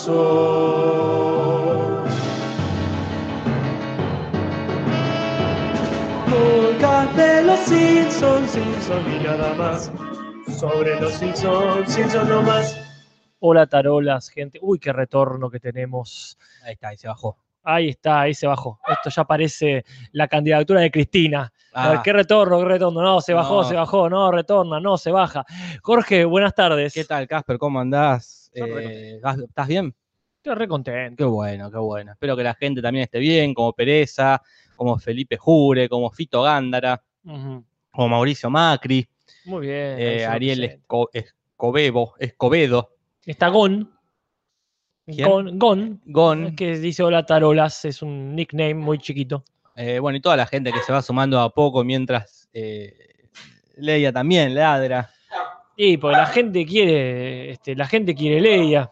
Y nada más. Sobre los no más. Hola tarolas, gente. Uy, qué retorno que tenemos. Ahí está, ahí se bajó. Ahí está, ahí se bajó. Esto ya parece la candidatura de Cristina. A ver, Ah, qué retorno, qué retorno. No, se bajó, No. se bajó, no, retorna, no, se baja. Jorge, buenas tardes. ¿Qué tal, Casper? ¿Cómo andás? Eh, ¿vas- ¿Estás bien? Estoy re contento. Qué bueno, qué bueno. Espero que la gente también esté bien, como Pereza, como Felipe Jure, como Fito Gándara, como Mauricio Macri, Muy bien. eh, Ariel presenta. Esco- Escobedo, Escobedo, Está. Gon, Gon, Gon, que dice hola tarolas, es un nickname muy chiquito. eh, bueno, y toda la gente que se va sumando a poco mientras eh, Leia también ladra. Y porque la gente quiere, este, la gente quiere Leia.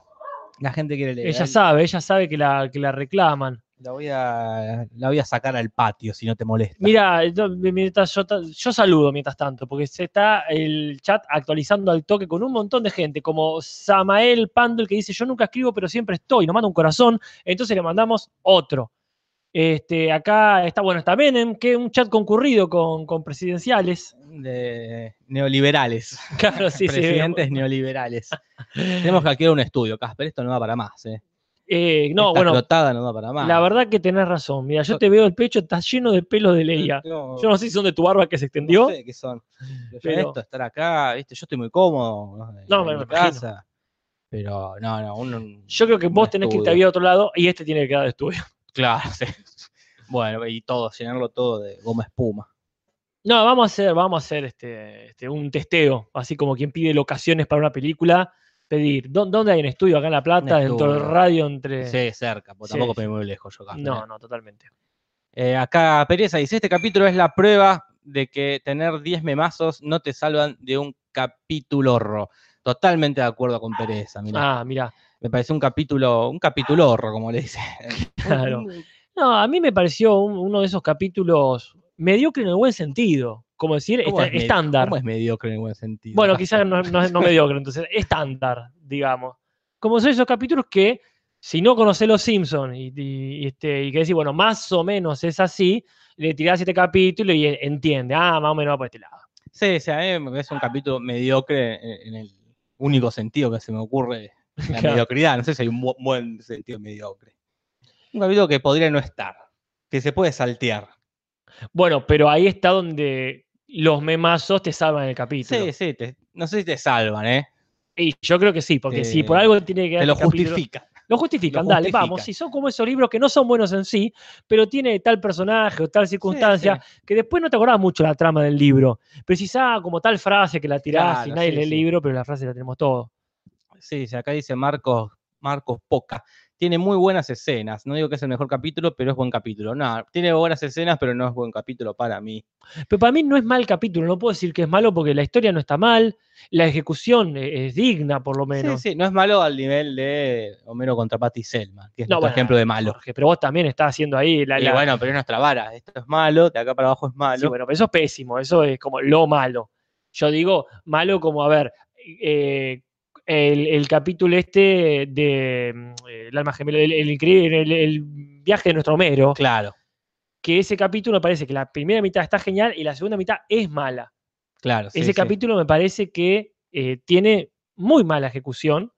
La gente quiere leer. Ella sabe, ella sabe que la, que la reclaman. La voy, a, la voy a sacar al patio si no te molesta. Mira, yo, mientras yo, yo saludo mientras tanto, porque se está el chat actualizando al toque con un montón de gente, como Samael Pandel que dice, yo nunca escribo, pero siempre estoy, nos manda un corazón, entonces le mandamos otro. Este, acá está, bueno, está Menem, que un chat concurrido con, con presidenciales. de neoliberales. Claro, sí, sí. Presidentes neoliberales. Tenemos que alquilar un estudio, Casper. Esto no va para más. ¿eh? Eh, no, Esta bueno, no para más. la verdad que tenés razón. Mira, yo te veo el pecho, está lleno de pelos de Leia. No, Yo no sé si son de tu barba que se extendió. no sé qué son. Pero Pero- esto, estar acá, ¿viste? Yo estoy muy cómodo. ¿no? En me mi casa. Pero no, no, uno. Yo creo que vos un tenés que irte a otro lado y este tiene que quedar de estudio. Claro, sí. Bueno, y todo, llenarlo todo de goma espuma. No, vamos a hacer, vamos a hacer este, este, un testeo, así como quien pide locaciones para una película, pedir, ¿dó- ¿dónde hay un estudio? Acá en La Plata, dentro del radio, entre... Sí, cerca, porque Sí, tampoco estoy muy lejos yo, Casper. No, no, totalmente. Eh, acá Pereza dice, este capítulo es la prueba de que tener 10 memazos no te salvan de un capítulo horror. Totalmente de acuerdo con Pereza, mirá. Ah, mira, Me parece un capítulo, un capítulo horror, como le dice. claro. No, a mí me pareció un- uno de esos capítulos mediocre en el buen sentido, como decir, ¿Cómo esta- es medi- estándar. ¿Cómo es mediocre en el buen sentido? Bueno, quizás no, no, mediocre, entonces, estándar, digamos. Como son esos capítulos que, si no conocés los Simpsons y, y, y, este, y que decís, bueno, más o menos es así, le tirás este capítulo y entiende, ah, más o menos va por este lado. Sí, sí, a mí me parece un capítulo mediocre en, en el único sentido que se me ocurre, la Claro. mediocridad. No sé si hay un bu- buen sentido mediocre. Un capítulo que podría no estar, que se puede saltear. Bueno, pero ahí está donde los memazos te salvan el capítulo. Sí, sí, te- no sé si te salvan, ¿eh? Y yo creo que sí, porque si por algo tiene que Te lo capítulo- justifica. Lo justifican, Lo dale, vamos. Si son como esos libros que no son buenos en sí, pero tiene tal personaje o tal circunstancia que después no te acordás mucho la trama del libro. Ah, como tal frase que la tirás y Claro, nadie sí, lee el libro, pero la frase la tenemos todo. Sí, acá dice Marcos, Marcos Poca. Tiene muy buenas escenas. No digo que es el mejor capítulo, pero es buen capítulo. No, tiene buenas escenas, pero no es buen capítulo para mí. Pero para mí no es mal capítulo, no puedo decir que es malo porque la historia no está mal, la ejecución e- es digna por lo menos. Sí, sí, no es malo al nivel de Homero contra Patty Selma, que es No, otro bueno, ejemplo de malo. Jorge, pero vos también estás haciendo ahí la, Y la- bueno, pero es nuestra vara. Esto es malo, de acá para abajo es malo. Sí, bueno, pero eso es pésimo, eso es como lo malo. Yo digo malo como, a ver, eh, el, el capítulo este de mm, eh, El alma gemela, el, el el- viaje de nuestro Homero, Claro, que ese capítulo me parece que la primera mitad está genial y la segunda mitad es mala. claro. sí, ese sí. capítulo me parece que eh, tiene muy mala ejecución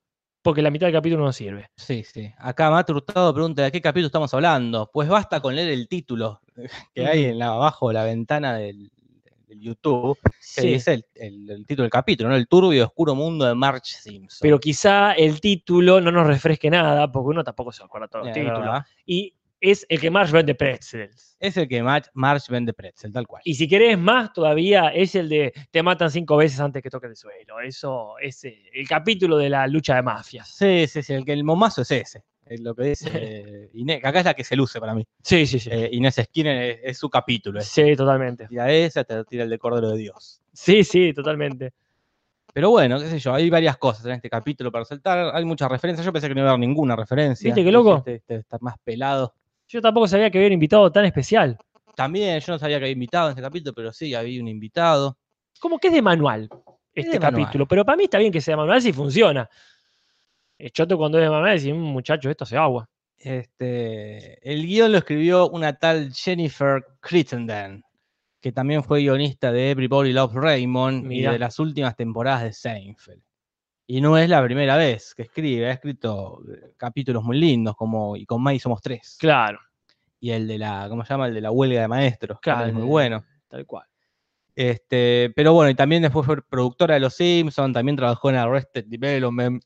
porque la mitad del capítulo no sirve. Sí, sí. Acá Matt Hurtado pregunta de qué capítulo estamos hablando. Pues basta con leer el título que hay en la, abajo de la ventana del, del YouTube, que Sí. dice el, el- el título del capítulo, ¿no? El turbio y oscuro mundo de March Simpson. Pero quizá el título no nos refresque nada, porque uno tampoco se acuerda todos los títulos. Y es el que más vende pretzels. Es el que March, March vende pretzel, tal cual. Y si querés más todavía, es el de te matan cinco veces antes que toques el suelo. Eso es el capítulo de la lucha de mafias. Sí, sí, sí. El que el momazo es ese. Es lo que dice eh, Inés. que Acá es la que se luce para mí. Sí, sí, sí. Eh, Inés Skinner es, es su capítulo. ese. Sí, totalmente. Tira esa, te tira el de Cordero de Dios. Sí, sí, totalmente. Pero bueno, qué sé yo, hay varias cosas en este capítulo para saltar. Hay muchas referencias. Yo pensé que no iba a haber ninguna referencia. ¿Viste qué loco? Este, este está más pelado. Yo tampoco sabía que había un invitado tan especial. También, yo no sabía que había invitado en este capítulo, pero sí, había un invitado. Como que es de manual este de manual. capítulo. Pero para mí está bien que sea manual si funciona. El choto cuando es de mamá dice, "Mm, muchacho, esto hace agua. Este, el guion lo escribió una tal Jennifer Crittenden, que también fue guionista de Everybody Loves Raymond Mirá. y de las últimas temporadas de Seinfeld. Y no es la primera vez que escribe, ha escrito eh, capítulos muy lindos, como Y con May somos tres. Claro, Y el de la, ¿cómo se llama? El de la huelga de maestros, Claro, es muy bueno. tal cual. Este, pero bueno, y también después fue productora de Los Simpsons, también trabajó en Arrested Development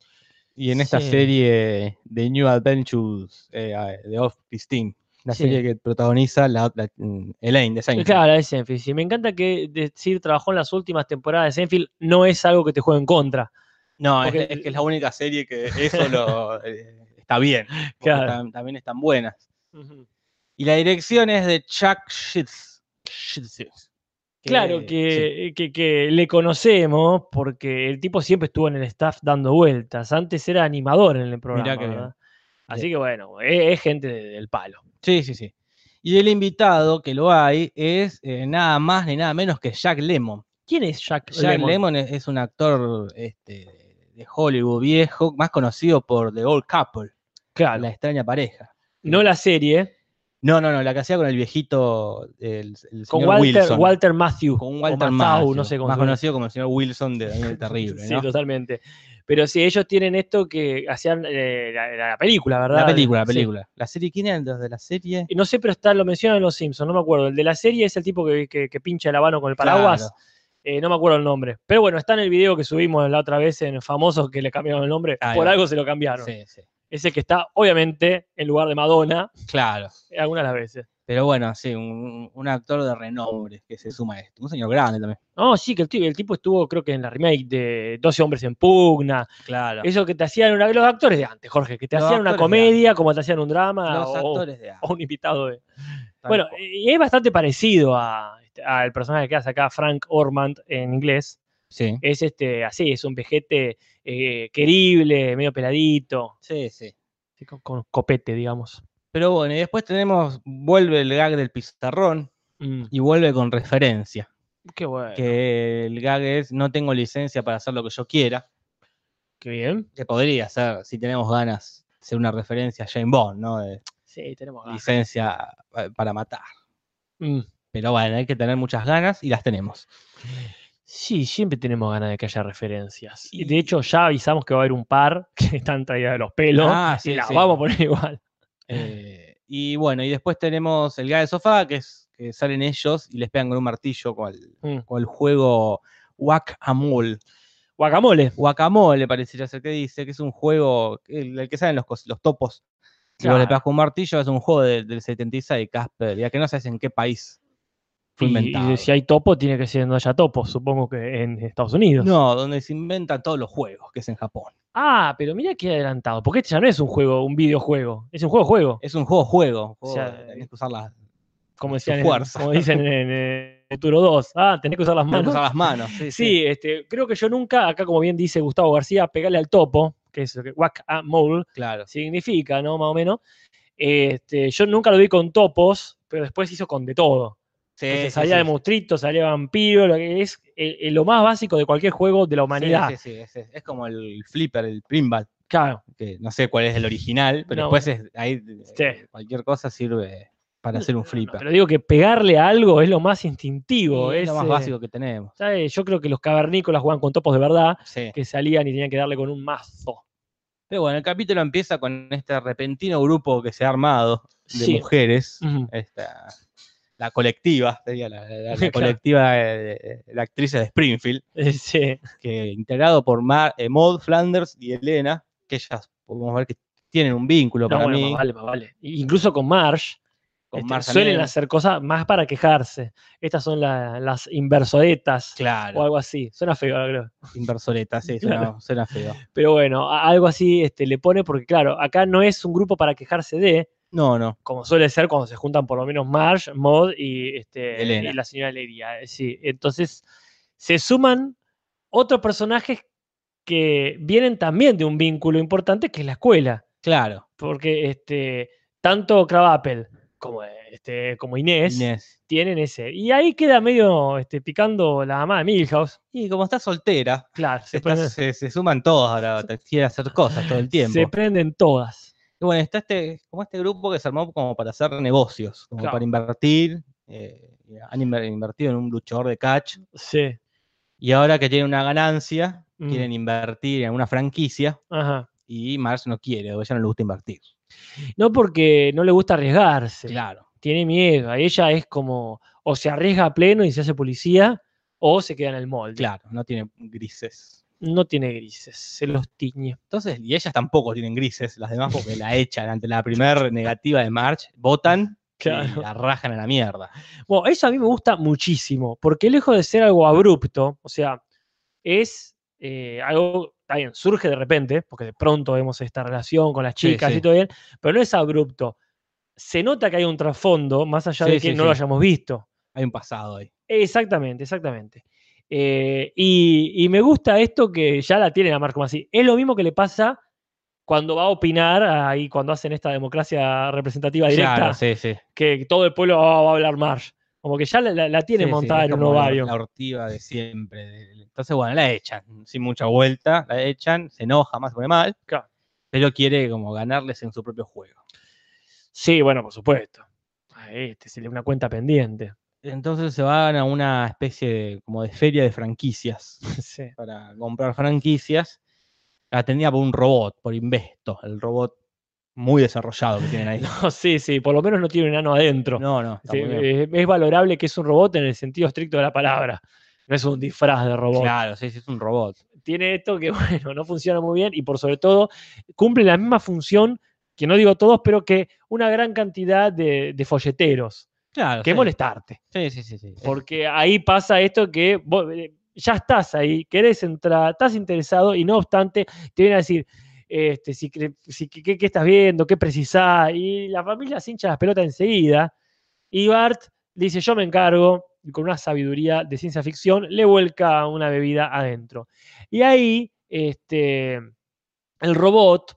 y en esta Sí. serie de New Adventures eh, de Office Team, la Sí. serie que protagoniza la, la- mm, Elaine de Seinfeld. Claro, es Seinfeld. Sí, me encanta que decir trabajó en las últimas temporadas de Seinfeld no es algo que te juegue en contra. No, es, Porque- es que es la única serie que eso lo, eh, está bien, Claro. tam- también están buenas. Y la dirección es de Chuck Schitz. Claro, sí. que, que- que le conocemos porque el tipo siempre estuvo en el staff dando vueltas. Antes era animador en el programa. qué bien. Así que bueno, es, es gente de- del palo. Sí, sí, sí. Y el invitado que lo hay es eh, nada más ni nada menos que Jack Lemmon. ¿Quién es Jack, Jack Lemmon? Lemmon es, es un actor este, de Hollywood viejo, más conocido por The Old Couple, Claro, la extraña pareja. no la serie, No, no, no, la que hacía con el viejito, el, el con señor Walter, Wilson. Walter Matthew. con Walter Matthau, no sé cómo más conocido como el señor Wilson de Daniel el Terrible, Sí, ¿no? totalmente. Pero sí, ellos tienen esto que hacían eh, la, la película, ¿verdad? La película, la Sí. película. La serie, ¿quién era el de la serie? No sé, pero está, lo mencionan en Los Simpsons, no me acuerdo. El de la serie es el tipo que, que- que pincha el habano con el paraguas. Claro. Eh, no me acuerdo el nombre. Pero bueno, está en el video que subimos la otra vez en Famosos que le cambiaron el nombre. Por algo se lo cambiaron. Sí, sí. Ese que está, obviamente, en lugar de Madonna, Claro. eh, algunas de las veces. Pero bueno, sí, un, un actor de renombre que se suma a esto. Un señor grande también. No, sí, que el, tipo- el tipo estuvo, creo que en la remake de 12 hombres en pugna. Claro. Eso que te hacían una, los actores de antes, Jorge, que te Los hacían una comedia como te hacían un drama Los o, actores de o un invitado de. Tal Bueno, cual. y es bastante parecido a- este, al personaje que hace acá Frank Ormond en inglés. Sí. Es este, así, es un vejete eh, querible, medio peladito, Sí, sí. con copete, digamos. Pero bueno, y después tenemos, vuelve el gag del pizarrón Mm, y vuelve con referencia. qué bueno. Que el gag es, no tengo licencia para hacer lo que yo quiera. Qué bien. Que podría ser, si tenemos ganas, ser una referencia a Jane Bond, ¿no? De Sí, tenemos ganas. licencia eh, para matar. Mm, Pero bueno, hay que tener muchas ganas y las tenemos. Sí, siempre tenemos ganas de que haya referencias. Y Y- de hecho, ya avisamos que va a haber un par que están traídas de los pelos. Ah, y sí, las sí. vamos a poner igual. Eh, y bueno, y después tenemos el gag de sofá, que es que salen ellos y les pegan con un martillo con el, Mm. con el juego Whack-A-Mole. Guacamole. Guacamole parecería ser que dice, que es un juego, el, el que salen los, los topos. Si vos le pegas con un martillo, es un juego de- del 76, Casper, ya que no sabes en qué país Y, si hay topo, tiene que ser donde haya topo, supongo que en Estados Unidos. No, donde se inventan todos los juegos, que es en Japón. Ah, pero mira qué adelantado, porque este ya no es un juego, un videojuego, es un juego-juego. Es un juego-juego. O sea, juego, tenés que usar las, Como, en- como dicen en, Futuro 2. Ah, tenés que usar las tenés que manos. usar las manos. Sí, sí. Sí, este, creo que yo nunca, acá como bien dice Gustavo García, pegarle al topo, que es lo que whack a mole claro. significa, ¿no? Más o menos. Este, yo nunca lo vi con topos, pero después hizo con de todo. Sí, Entonces, sí, salía sí, de monstruito, salía vampiro, lo que es eh, eh, lo más básico de cualquier juego de la humanidad. Sí, sí, sí, es, como el flipper, el pinball, Claro, que no sé cuál es el original, pero No. después es, ahí eh, cualquier cosa sirve para hacer un No, flipper. pero digo que pegarle a algo es lo más instintivo. Es lo más básico que tenemos. ¿sabes? Yo creo que los cavernícolas juegan con topos de verdad, que salían y tenían que darle con un mazo. Pero bueno, el capítulo empieza con este repentino grupo que se ha armado de mujeres. Esta- la colectiva, sería la, la- la colectiva de, de actrices de Springfield, Eh, Sí. que integrado por Mar, eh, Maud Flanders y Elena, que ellas podemos ver que tienen un vínculo No, para bueno, mí. más vale, más vale. Y- Incluso con Marsh, Con este, Marsh suelen también. hacer cosas más para quejarse. Estas son la- las inversoretas Claro, o algo así. Suena feo, creo. inversoreta, sí, Claro. suena, suena feo. Pero bueno, algo así este, le pone porque, claro, acá no es un grupo para quejarse de, No, no, como suele ser cuando se juntan por lo menos Marsh, Maud y, este, y la señora Leria. eh, Sí, entonces se suman otros personajes que vienen también de un vínculo importante que es la escuela. claro. Porque este, tanto Crabapple como, este, como Inés, Inés. tienen ese. Y ahí queda medio este, picando la mamá de Milhouse. Y como está soltera, Claro, se, está- prenden, se, se suman todos ahora, quiere hacer cosas todo el tiempo. se prenden todas. Y bueno, está este, como este grupo que se armó como para hacer negocios, como Claro. para invertir. eh, han inver- invertido en un luchador de catch. Sí. Y ahora que tienen una ganancia, Mm. quieren invertir en una franquicia. Ajá. Y Marge no quiere, o a ella no le gusta invertir. No porque no le gusta arriesgarse. Claro. Tiene miedo. A ella es como, o se arriesga a pleno y se hace policía, o se queda en el molde. Claro, no tiene grises. No tiene grises, se los tiñe. Entonces, y ellas tampoco tienen grises, las demás porque la echan ante la primer negativa de March, votan Claro. la rajan a la mierda. Bueno, eso a mí me gusta muchísimo, porque lejos de ser algo abrupto, o sea, es eh, algo, está bien, surge de repente, porque de pronto vemos esta relación con las chicas sí. y todo bien, pero no es abrupto. Se nota que hay un trasfondo, más allá Sí, de que no lo hayamos visto. Hay un pasado ahí. Exactamente, exactamente. Eh, y, y me gusta esto que ya la tienen a Marco así. Es lo mismo que le pasa cuando va a opinar ahí, cuando hacen esta democracia representativa directa, Claro, sí, sí. que todo el pueblo va, va a hablar Marsh. Como que ya la, la- Sí, montada en un ovario. La ortiva de siempre. Entonces, bueno, la echan, sin mucha vuelta, la echan, se enoja, más se pone mal, Claro. pero quiere como ganarles en su propio juego. Sí, bueno, por supuesto. Ahí, Este, se le una cuenta pendiente. Entonces se van a una especie de, como de feria de franquicias Sí. para comprar franquicias, atendida por un robot, por Investo, el robot muy desarrollado que tienen ahí. No, sí, sí, por lo menos no tiene un enano adentro. No, no, Sí, es valorable que es un robot en el sentido estricto de la palabra. No es un disfraz de robot. Claro, sí, sí, es un robot. Tiene esto que, bueno, no funciona muy bien y por sobre todo cumple la misma función, que no digo todos, pero que una gran cantidad de, de folleteros, Claro, que sí. molestarte. Sí, sí, sí. Porque ahí pasa esto que vos, eh, ya estás ahí, querés entrar, estás interesado y no obstante te vienen a decir, este, si, si- qué, qué estás viendo, qué precisás, y la familia se hincha las pelotas enseguida. Y Bart dice, yo me encargo, y con una sabiduría de ciencia ficción, le vuelca una bebida adentro. Y ahí este, el robot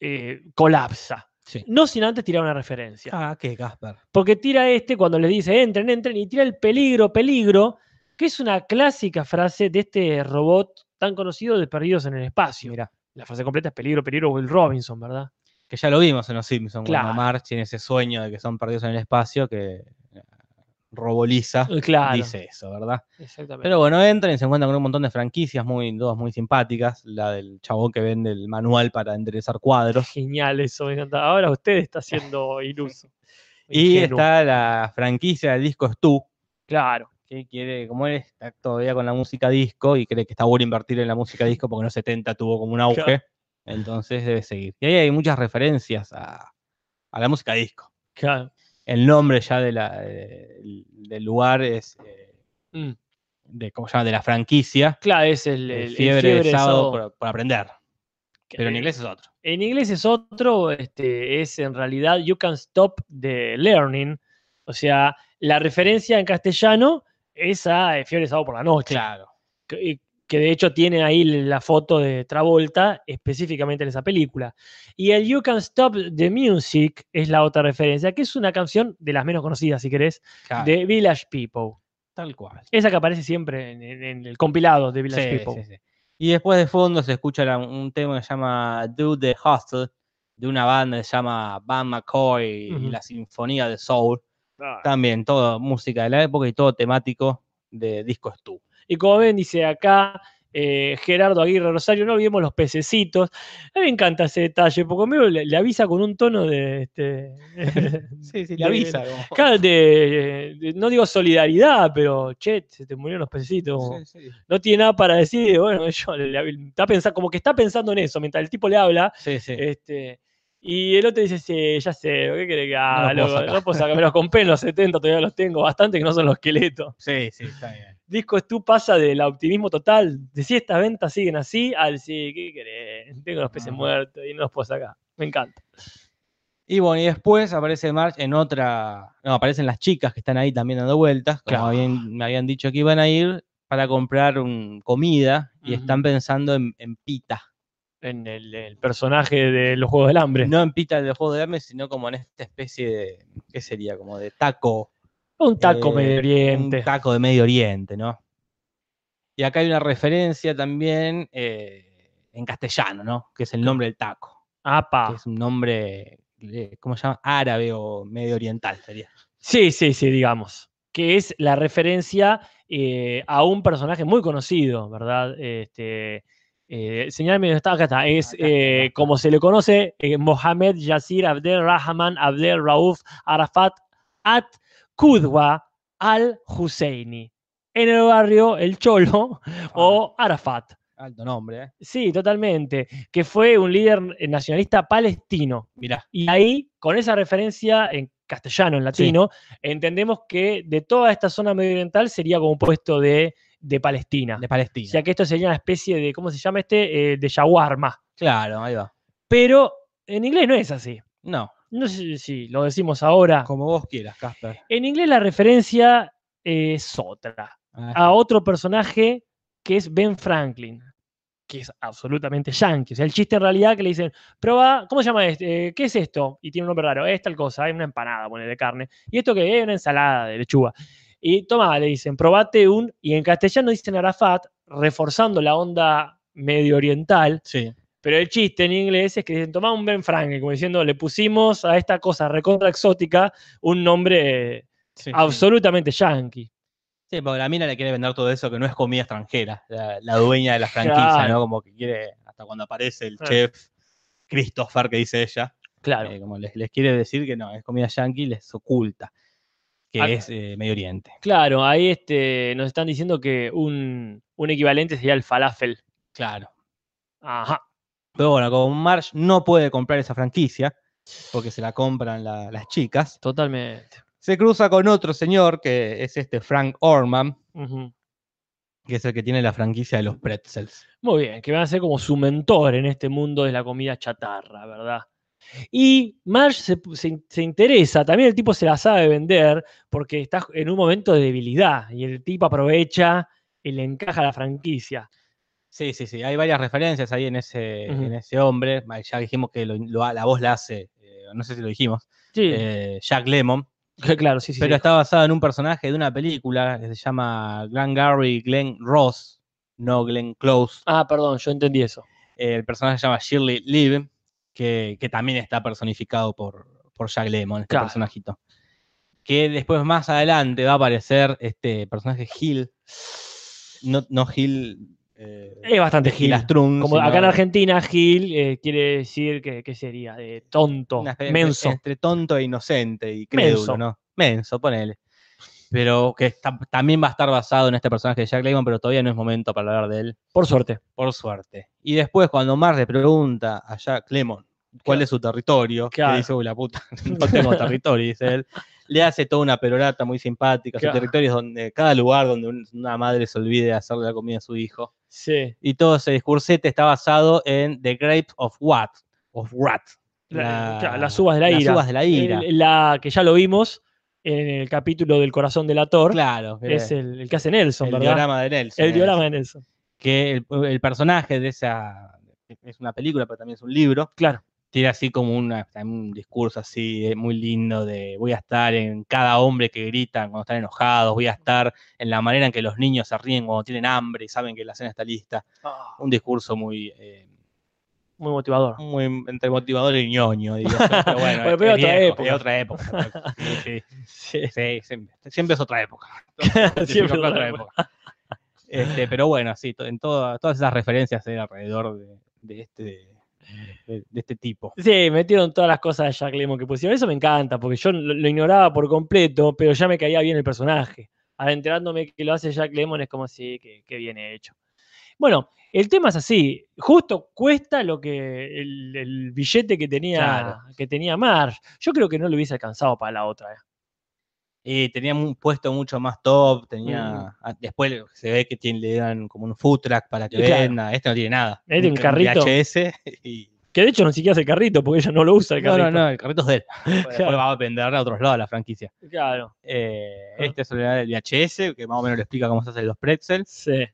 eh, colapsa. Sí. No sin antes tirar una referencia. Ah, ¿qué, Casper? Porque tira este cuando les dice entren, entren, y tira el peligro, peligro, que es una clásica frase de este robot tan conocido de Perdidos en el Espacio. Mira, La frase completa es peligro, peligro, Will Robinson, ¿verdad? que ya lo vimos en los Simpsons, Claro. cuando Marge tiene ese sueño de que son perdidos en el espacio, que Roboliza Eh, Claro. dice eso, ¿verdad? Exactamente. Pero bueno, entran y se encuentran con un montón de franquicias, muy, todas muy simpáticas. La del chabón que vende el manual para enderezar cuadros. Genial eso, me encanta. Ahora usted está siendo iluso. Y Ingenuo. está la franquicia del disco Stu, Claro. que quiere, como él está todavía con la música disco y cree que está bueno invertir en la música disco porque en los 70 tuvo como un auge, Claro. entonces debe seguir. Y ahí hay muchas referencias a, a la música disco. claro. El nombre ya de la, de- del lugar es, eh, Mm. de, ¿cómo se llama? De la franquicia. Claro, es el, el el- el fiebre, de sábado, sábado. por, por aprender. Pero en Eh, inglés es otro. En inglés es otro, este, es en realidad You Can Stop the Learning. O sea, la referencia en castellano es a eh, Fiebre de Sábado por la Noche. Claro. que, que de hecho tiene ahí la foto de Travolta específicamente en esa película. Y el You Can Stop the Music es la otra referencia, que es una canción de las menos conocidas, si querés, claro, de Village People. tal cual. Esa que aparece siempre en, en- en el compilado de Village Sí, People. sí, sí. Y después de fondo se escucha la- un tema que se llama Do the Hustle, de una banda que se llama Van McCoy y Ujú. la Sinfonía de Soul. Ah. También todo música de la época y todo temático de Disco Stu. Y como ven, dice acá eh, Gerardo Aguirre Rosario, no olvidemos los pececitos. A mí me encanta ese detalle, porque medio le, le avisa con un tono de... Este, Sí, sí, le avisa. como- Claro, de- de- no digo solidaridad, pero che, se te murieron los pececitos. Sí, sí. No tiene nada para decir. Bueno, yo le- le- está pensando, como que está pensando en eso mientras el tipo le habla. Sí, sí. Este, y el otro dice, sí, ya sé, ¿qué querés que haga? los puedo loco? sacar". No puedo sacar, me los compré en los 70, todavía los tengo bastante, que no son los esqueletos. Sí, sí, está bien. Disco Stu pasa del optimismo total, de si estas ventas siguen así, al sí, ¿qué querés? Tengo los peces muertos y no los puedo sacar. Me encanta. Y bueno, y después aparece March en otra. No, aparecen las chicas que están ahí también dando vueltas. Como Claro. habían- me habían dicho que iban a ir para comprar un- comida y están pensando en, en pita. en el, el personaje de los Juegos del Hambre. No en Pita del juego de Hermes, sino como en esta especie de, ¿qué sería? Como de taco. Un taco eh, Medio Oriente. Un taco de Medio Oriente, ¿no? Y acá hay una referencia también eh, en castellano, ¿no? Que es el nombre del taco. Que Apa. es un nombre, eh, ¿cómo se llama? Árabe o medio oriental sería. Sí, sí, sí, digamos. Que es la referencia eh, a un personaje muy conocido, ¿verdad? Este, eh, señálame está, acá está. Es Acá eh, acá como se le conoce, eh, Mohamed Yasir Abdel Rahman Abdel Rauf Arafat At Qudwa al Husseini. En el barrio El Cholo o Arafat. Alto nombre, ¿eh? Sí, totalmente. Que fue un líder eh, nacionalista palestino. Mirá. Y ahí, con esa referencia en castellano, en latino, entendemos que de toda esta zona medio oriental sería compuesto de, de Palestina. De o Palestina. sea que esto sería una especie de, ¿cómo se llama este? Eh, de shawarma. Claro, ahí va. Pero en inglés no es así. No, No sé si lo decimos ahora. como vos quieras, Casper. En inglés la referencia es otra. Ah, A otro personaje que es Ben Franklin, que es absolutamente yankee. O sea, el chiste en realidad que le dicen, prueba, ¿cómo se llama este? Eh, ¿Qué es esto? Y tiene un nombre raro, es tal cosa, es una empanada, pone de carne. ¿Y esto qué es? Una ensalada de lechuga. Y toma, le dicen, probate un, y en castellano dicen Arafat, reforzando la onda medio oriental, Sí. Pero el chiste en inglés es que dicen, toma un Ben Franklin, como diciendo, le pusimos a esta cosa recontra exótica un nombre eh, sí, sí. absolutamente yankee. Sí, porque la mina le quiere vender todo eso que no es comida extranjera, la, la dueña de la franquicia, Claro. ¿no? Como que quiere, hasta cuando aparece el Ah. chef Christopher, que dice ella, Claro. eh, como les, les quiere decir que no, es comida yankee, les oculta, que Acá- es eh, Medio Oriente. Claro, ahí este, nos están diciendo que un, un equivalente sería el falafel. Claro. Ajá. Pero bueno, como Marge no puede comprar esa franquicia, porque se la compran la- las chicas, Totalmente. se cruza con otro señor, que es este Frank Orman, que es el que tiene la franquicia de los pretzels. Muy bien, que van a ser como su mentor en este mundo de la comida chatarra, ¿verdad? Y Marge se, se- se interesa, también el tipo se la sabe vender porque está en un momento de debilidad y el tipo aprovecha y le encaja la franquicia. Sí, sí, sí. Hay varias referencias ahí en ese, en ese hombre. Ya dijimos que lo- lo- la voz la hace, eh, no sé si lo dijimos, Sí, eh, Jack Lemmon. claro, sí, sí. pero sí. está basado en un personaje de una película que se llama Glenn Gary Glenn Ross, no Glenn Close. Ah, perdón, yo entendí eso. Eh, el personaje se llama Shirley Liv, que, que también está personificado por, por Jack Lemmon, este Claro. personajito. Que después, más adelante, va a aparecer este personaje Hill. No, no Hill. Eh, Es bastante Gil. Como acá en Argentina, Gil eh, quiere decir que, que sería de tonto, una menso. Entre, tonto e inocente y crédulo, Menso. ¿no? Menso, ponele. Pero que está- también va a estar basado en este personaje de Jack Lemmon, pero todavía no es momento para hablar de él, Por suerte. por suerte. Y después, cuando Mar le pregunta a Jack Lemmon cuál Claro. es su territorio, Claro. que dice, uy, la puta, no tengo territorio, dice él. Le hace toda una perorata muy simpática. Claro. Su territorio es donde, cada lugar donde un- una madre se olvide de hacerle la comida a su hijo. Sí. Y todo ese discursete está basado en The Grapes of What? Of? La- las uvas de la las ira. uvas de la ira. El- la que ya lo vimos en el capítulo del corazón del ator. claro. Es el, el que hace Nelson, el ¿verdad? diorama de Nelson. el es. diorama de Nelson. Que el, el personaje de esa. Es una película, pero también es un libro. Claro. Tiene así como una- un discurso así eh, muy lindo de voy a estar en cada hombre que gritan cuando están enojados, voy a estar en la manera en que los niños se ríen cuando tienen hambre y saben que la cena está lista. Un discurso muy, eh, Muy motivador. muy entre motivador y ñoño, yo, pero bueno, Bueno, es, pero es otra viejo, época. es otra época. Sí, sí. Sí. Sí, siempre, siempre es otra época. Siempre es otra época. Este, pero bueno, sí, en toda- todas esas referencias alrededor de, de este, de, de este tipo. Sí, metieron todas las cosas de Jack Lemmon que pusieron. Eso me encanta, porque yo lo, lo ignoraba por completo, pero ya me caía bien el personaje. Al enterándome que lo hace Jack Lemmon es como si, que, que bien hecho. Bueno, el tema es así. Justo cuesta lo que el, el billete que tenía, Claro. que tenía Marge. Yo creo que no lo hubiese alcanzado para la otra. eh. Y tenía un puesto mucho más top, tenía. ah, Después se ve que tiene, le dan como un food track para que claro. venda. Este no tiene nada. Este un ca- carrito. VHS y. Que de hecho no siquiera hace el carrito, porque ella no lo usa el No, carrito. no, no, el carrito es de él. Después Claro. va a vender a otros lados la franquicia. Claro. Eh, Ah. Este es el VHS, que más o menos le explica cómo se hacen los pretzels. Sí.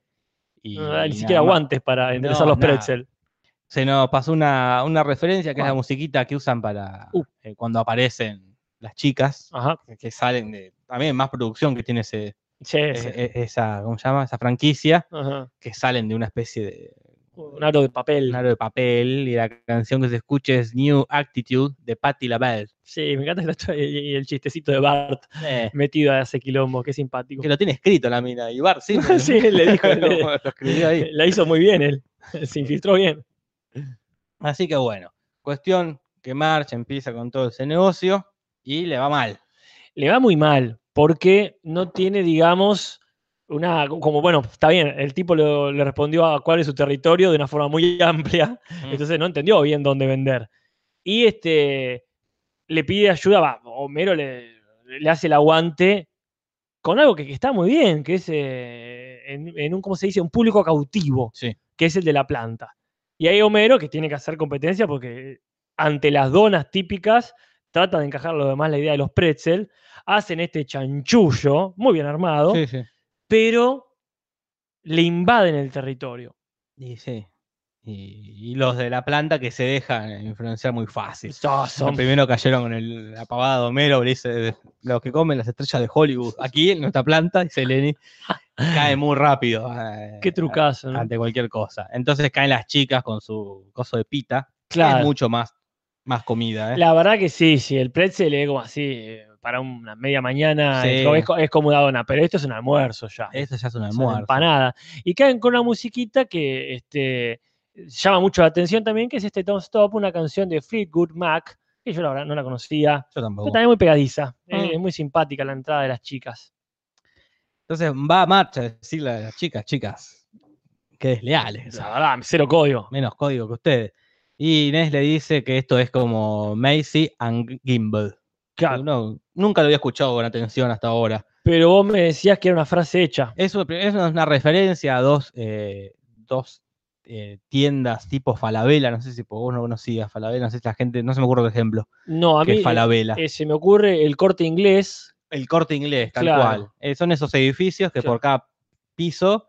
Y, No ni siquiera aguantes para enderezar No, los nada. pretzel. se nos pasó una, una referencia que es la musiquita que usan para Uh. eh, cuando aparecen las chicas, Ajá. que- salen de. También más producción que tiene ese, Sí, e- sí. e- esa, ¿cómo se llama? Esa franquicia, Ajá. que salen de una especie de Un aro de papel. un aro de papel y la canción que se escucha es New Attitude de Patti LaBelle. Sí, me encanta el, y el chistecito de Bart Eh, metido a ese quilombo, que simpático. que lo tiene escrito la mina. Y Bart sí, Sí, le dijo, le- lo escribió ahí. La hizo muy bien él. Se infiltró bien. Así que bueno, cuestión que March empieza con todo ese negocio y le va mal. Le va muy mal, porque no tiene, digamos, una. Como bueno, está bien, el tipo lo- le respondió a cuál es su territorio de una forma muy amplia. Mm. Entonces no entendió bien dónde vender. Y este le pide ayuda, va, Homero le, le hace el aguante con algo que, que está muy bien, que es eh, en, en un, ¿cómo se dice? Un público cautivo, Sí. que es el de la planta. Y hay Homero que tiene que hacer competencia porque ante las donas típicas trata de encajar lo demás la idea de los pretzel, hacen este chanchullo, muy bien armado, Sí, sí. pero le invaden el territorio. Y sí. Y, y los de la planta que se dejan influenciar muy fácil. Primero cayeron con el apagado Homero, le dice los que comen las estrellas de Hollywood. Aquí en nuestra planta, dice Lenny, cae muy rápido. eh, Qué trucazo, ¿no? Ante cualquier cosa. Entonces caen las chicas con su coso de pita. que Claro. Es mucho más, más comida. ¿eh? La verdad que sí, sí, el pretzel es como así, eh, para una media mañana, Sí. es, como- es co- es como una dona, pero esto es un almuerzo ya. Eso ya es un es una almuerzo. empanada. Y caen con una musiquita que este, llama mucho la atención también, que es este Don't Stop, una canción de Fleetwood Mac, que yo la verdad no la conocía, Yo tampoco. pero también muy pegadiza. Ah. Es, muy simpática la entrada de las chicas. Entonces va a marcha decirle a las chicas, chicas, que desleales. La verdad, cero código. menos código que ustedes. Y Inés le dice que esto es como Macy and Gimbal. Claro, No, nunca lo había escuchado con atención hasta ahora. pero vos me decías que era una frase hecha. Es una, es una referencia a dos, eh, dos eh, tiendas tipo Falabella. No sé si vos no conocías Falabella, no sé si la gente, no se me ocurre el ejemplo. No, a que mí es Falabella. eh, se me ocurre el corte inglés. el corte inglés, tal Claro. cual. Eh, son esos edificios que por cada piso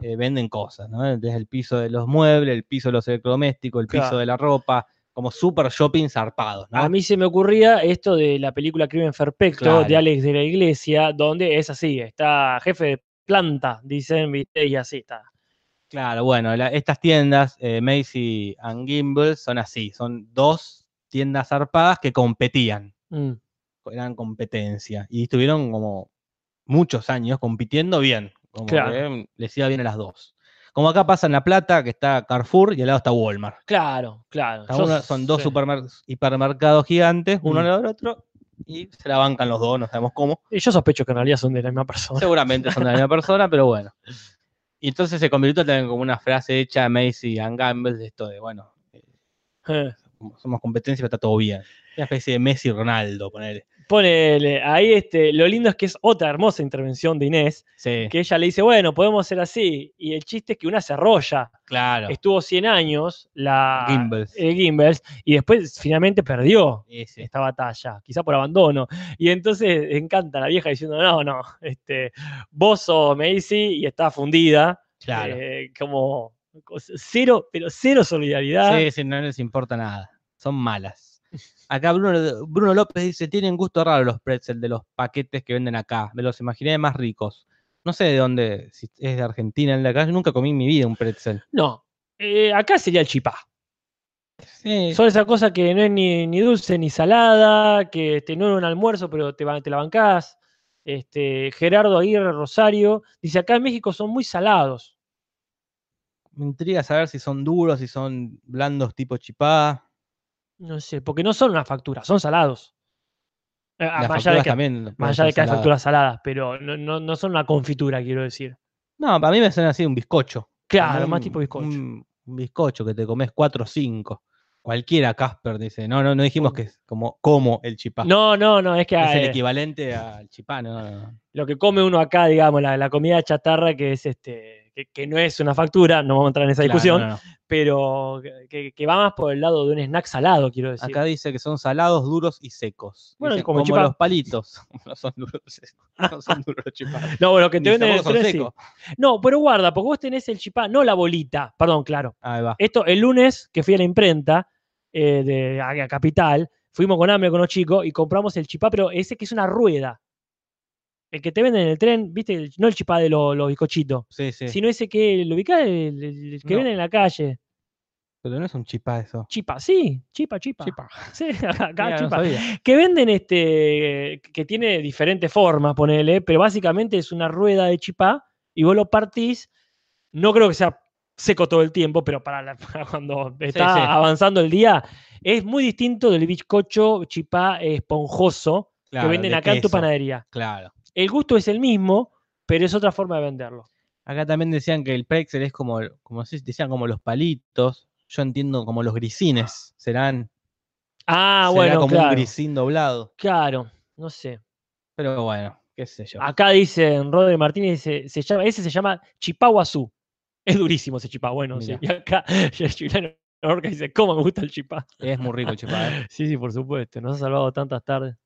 eh, venden cosas, ¿no? Desde el piso de los muebles, el piso de los electrodomésticos, el piso Claro. de la ropa, como super shopping zarpados, ¿no? A mí se me ocurría esto de la película Crimen Perfecto Claro. de Alex de la Iglesia, donde es así, está jefe de planta, dicen, y así está. Claro, bueno, la- estas tiendas, eh, Macy and Gimbal, son así, son dos tiendas zarpadas que competían, Mm, eran competencia, y estuvieron como muchos años compitiendo bien, como Claro. que les iba bien a las dos. Como acá pasa en La Plata, que está Carrefour y al lado está Walmart. Claro, claro. Uno- son dos hipermercados gigantes, uno Mm. al lado del otro, y se la bancan los dos, no sabemos cómo. Y yo sospecho que en realidad son de la misma persona. Seguramente son de la misma persona, pero bueno. Y entonces se convirtió también como una frase hecha a Macy and Gamble de esto de, bueno, eh, Eh, somos competencia, pero está todo bien. Una especie de Messi Ronaldo, ponele. Ponele, ahí este, lo lindo es que es otra hermosa intervención de Inés, Sí, que ella le dice, bueno, podemos ser así. Y el chiste es que una se arrolla. claro. Estuvo 100 años la Gimbals. eh, Gimbals, y después finalmente perdió. Esta batalla, quizá por abandono. Y entonces encanta la vieja diciendo, no, no, este, vos sos Macy y está fundida. Claro. eh, como cero, pero cero solidaridad. Sí, sí, no les importa nada. Son malas. Acá Bruno, Bruno López dice, tienen gusto raro los pretzel de los paquetes que venden acá. Me los imaginé más ricos. No sé de dónde, si es de Argentina, de acá. Yo nunca comí en mi vida un pretzel. No, eh, acá sería el chipá. Sí, Son esa cosa que no es ni, ni dulce ni salada, que este, no es un almuerzo, pero te, te la bancás. Este, Gerardo Aguirre Rosario dice, acá en México son muy salados. me intriga saber si son duros, si son blandos tipo chipá. No sé, porque no son una factura, son salados. Eh, Las más allá de que, también Más allá de que hay facturas saladas, pero no, no, no son una confitura, quiero decir. No, para mí me suena así un bizcocho. Claro, más tipo bizcocho. Un, un bizcocho que te comes 4 o 5. Cualquiera, Casper dice. No, no, no dijimos que es como, como el chipá. No, no, no, es que es el eh, equivalente al chipá, no, no, no. lo que come uno acá, digamos, la, la comida chatarra que es este, que, que no es una factura, no vamos a entrar en esa Claro, discusión, no, no. pero que, que va más por el lado de un snack salado, quiero decir. Acá dice que son salados, duros y secos. Bueno, Dicen, como los palitos. No son duros, no son duros los chipá. no, bueno, que te venden son sí. secos. No, pero guarda, porque vos tenés el chipá, no la bolita, perdón, claro. Ahí va. Esto, el lunes que fui a la imprenta eh, de a, a Capital, fuimos con hambre con los chicos y compramos el chipá, pero ese que es una rueda. El que te venden en el tren, viste, no el chipá de los bizcochitos, Sí, sí. sino ese que lo ubicás, el, el- el que No. venden en la calle. Pero no es un chipá eso. Chipa, sí, chipa, chipa. Chipá. Sí, acá Mira, chipa. que venden este, que tiene diferentes formas, ponele, pero básicamente es una rueda de chipá y vos lo partís. No creo que sea seco todo el tiempo, pero para, la- para cuando está sí. avanzando el día, es muy distinto del bizcocho chipá esponjoso Claro, que venden de acá en tu panadería. Claro. El gusto es el mismo, pero es otra forma de venderlo. Acá también decían que el pretzel es como, como si decían como los palitos. Yo entiendo como los grisines. Serán Ah, será bueno, como un grisín doblado. Claro, no sé. Pero bueno, qué sé yo. Acá dicen, Rodri Martínez, se llama, ese se llama chipaguazú. Es durísimo ese chipá, bueno, sí. Y acá, chileno Orca dice, ¿cómo me gusta el chipá? Es muy rico el chipá. ¿eh? Sí, sí, por supuesto, nos ha salvado tantas tardes.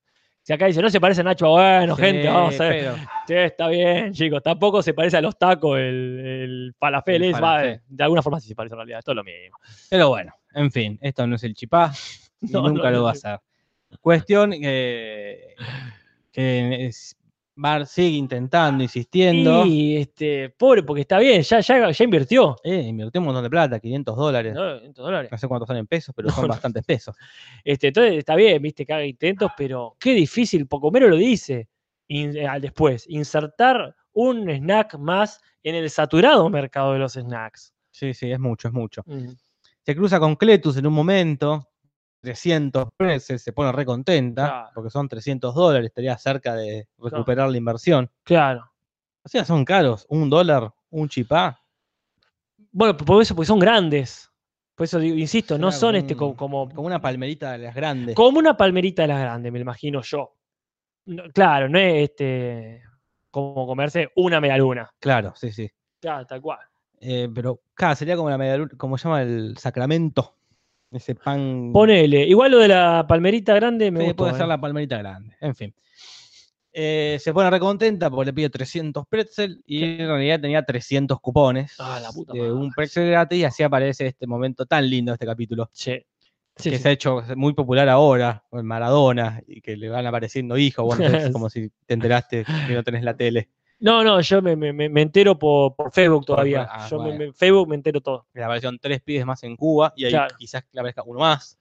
Si acá dice, no se parece a Nacho, bueno, gente, vamos a ver. Sí, está bien, chicos. Tampoco se parece a los tacos, el, el falafel, El es, va, de alguna forma sí se parece en realidad, esto es lo mismo. Pero bueno, en fin, esto no es el chipá y No, nunca no, lo va a ser. Cuestión que, que es- Bar sigue intentando, insistiendo. Y este, pobre, porque está bien, ya, ya, ya invirtió. Eh, invirtió un montón de plata, 500 dólares. ¿no? 500 dólares. No sé cuántos son en pesos, pero No, son no. bastantes pesos. Este, entonces está bien, viste, que haga intentos, pero qué difícil, Pocomero lo dice in- eh, al después, insertar un snack más en el saturado mercado de los snacks. Sí, sí, es mucho, es mucho. Mm. Se cruza con Cletus en un momento, 300 pretzels, se pone re contenta, Claro. porque son 300 dólares, estaría cerca de recuperar la inversión. Claro. O sea, son caros, un dólar, un chipá. Bueno, por eso, porque son grandes. Por eso digo, insisto, no son este como, Como una palmerita de las grandes. como una palmerita de las grandes, me imagino yo. No, claro, no es este como comerse una medialuna. Claro, sí, sí. Claro, tal cual. Eh, pero, claro, sería como la media, como se llama el sacramento. Ese pan. Ponele. Igual lo de la palmerita grande me Sí, gustó, puede eh. ser la palmerita grande. En fin. Eh, se pone recontenta porque le pide 300 pretzel y en realidad tenía 300 cupones Ah, la puta de madre. un pretzel gratis y así aparece este momento tan lindo de este capítulo. Sí. Sí, que sí. se ha hecho muy popular ahora, con Maradona, y que le van apareciendo hijos, bueno, entonces como si te enteraste que no tenés la tele. No, no, yo me, me- me- entero por, por Facebook todavía. ah, yo me- bueno. me- Facebook me entero todo. Le aparecieron tres pibes más en Cuba y ahí Claro. quizás le aparezca uno más.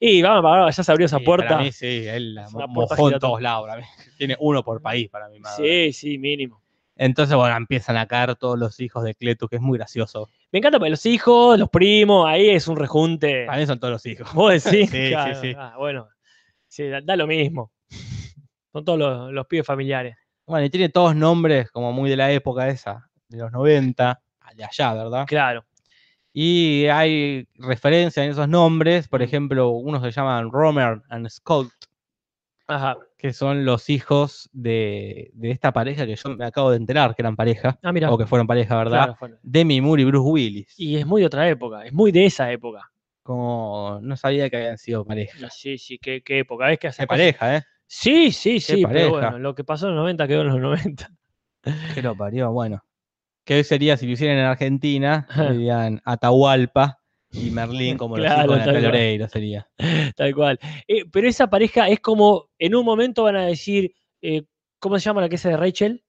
Y vamos, ya se abrió esa puerta. Para mí, sí, él la mojó en todos lados. para mí. Tiene uno por país para mi madre. Sí, sí, mínimo. Entonces, bueno, empiezan a caer todos los hijos de Cletus, que es muy gracioso. Me encanta porque los hijos, los primos, ahí es un rejunte. Para mí son todos los hijos. ¿Vos decís? Sí, sí, sí. ah, bueno, sí, da, da lo mismo. Son todos los, los pibes familiares. Bueno, y tiene todos nombres como muy de la época esa, de los 90, de allá, ¿verdad? Claro. Y hay referencia en esos nombres, por ejemplo, unos se llaman Romer and Scott, Ajá. que son los hijos de, de esta pareja que yo me acabo de enterar que eran pareja, Ah, mira. o que fueron pareja, ¿verdad? Claro, Demi Moore y Bruce Willis. Y es muy de otra época, es muy de esa época. Como no sabía que habían sido pareja. Sí, sí, qué, qué época. Es que Qué pareja, ¿eh? Sí, sí, sí, pero bueno, lo que pasó en los 90 quedó en los 90. Que lo parió, bueno. Hoy sería, si lo hicieran en Argentina, dirían Atahualpa y Merlín como los hijos de sería. Tal cual. Eh, pero esa pareja es como, en un momento van a decir, eh, ¿cómo se llama la que es de Rachel?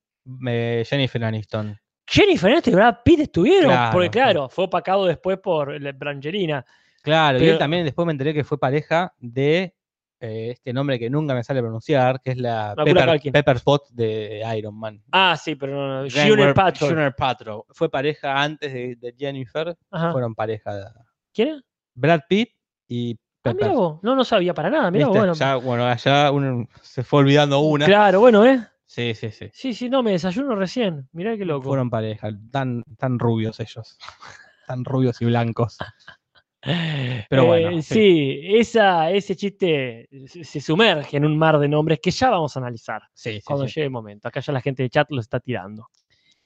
Eh, Jennifer Aniston. Jennifer Aniston y Brad Pitt estuvieron, Claro, porque sí. claro, fue opacado después por Brangelina. Claro, y él también después me enteré que fue pareja de eh, este nombre que nunca me sale pronunciar, que es la Pepper, Culkin. Pepper Pot de Iron Man. Ah, sí, pero no, no. Junior Patrol. Gwyneth Paltrow. Fue pareja antes de, de Jennifer, Ajá. fueron pareja ¿Quién es? Brad Pitt y Ah, Pepper. mira vos. No, no sabía para nada. Mira bueno. Ya, bueno, allá uno se fue olvidando una. Claro, bueno, ¿eh? Sí, sí, sí. Sí, sí, no, me desayuno recién. Mirá qué loco. Fueron pareja, tan, tan rubios ellos. tan rubios y blancos. Pero bueno, Eh, sí. sí, esa, ese chiste se, sumerge en un mar de nombres que ya vamos a analizar Sí, cuando sí. llegue el momento. Acá ya la gente de chat lo está tirando.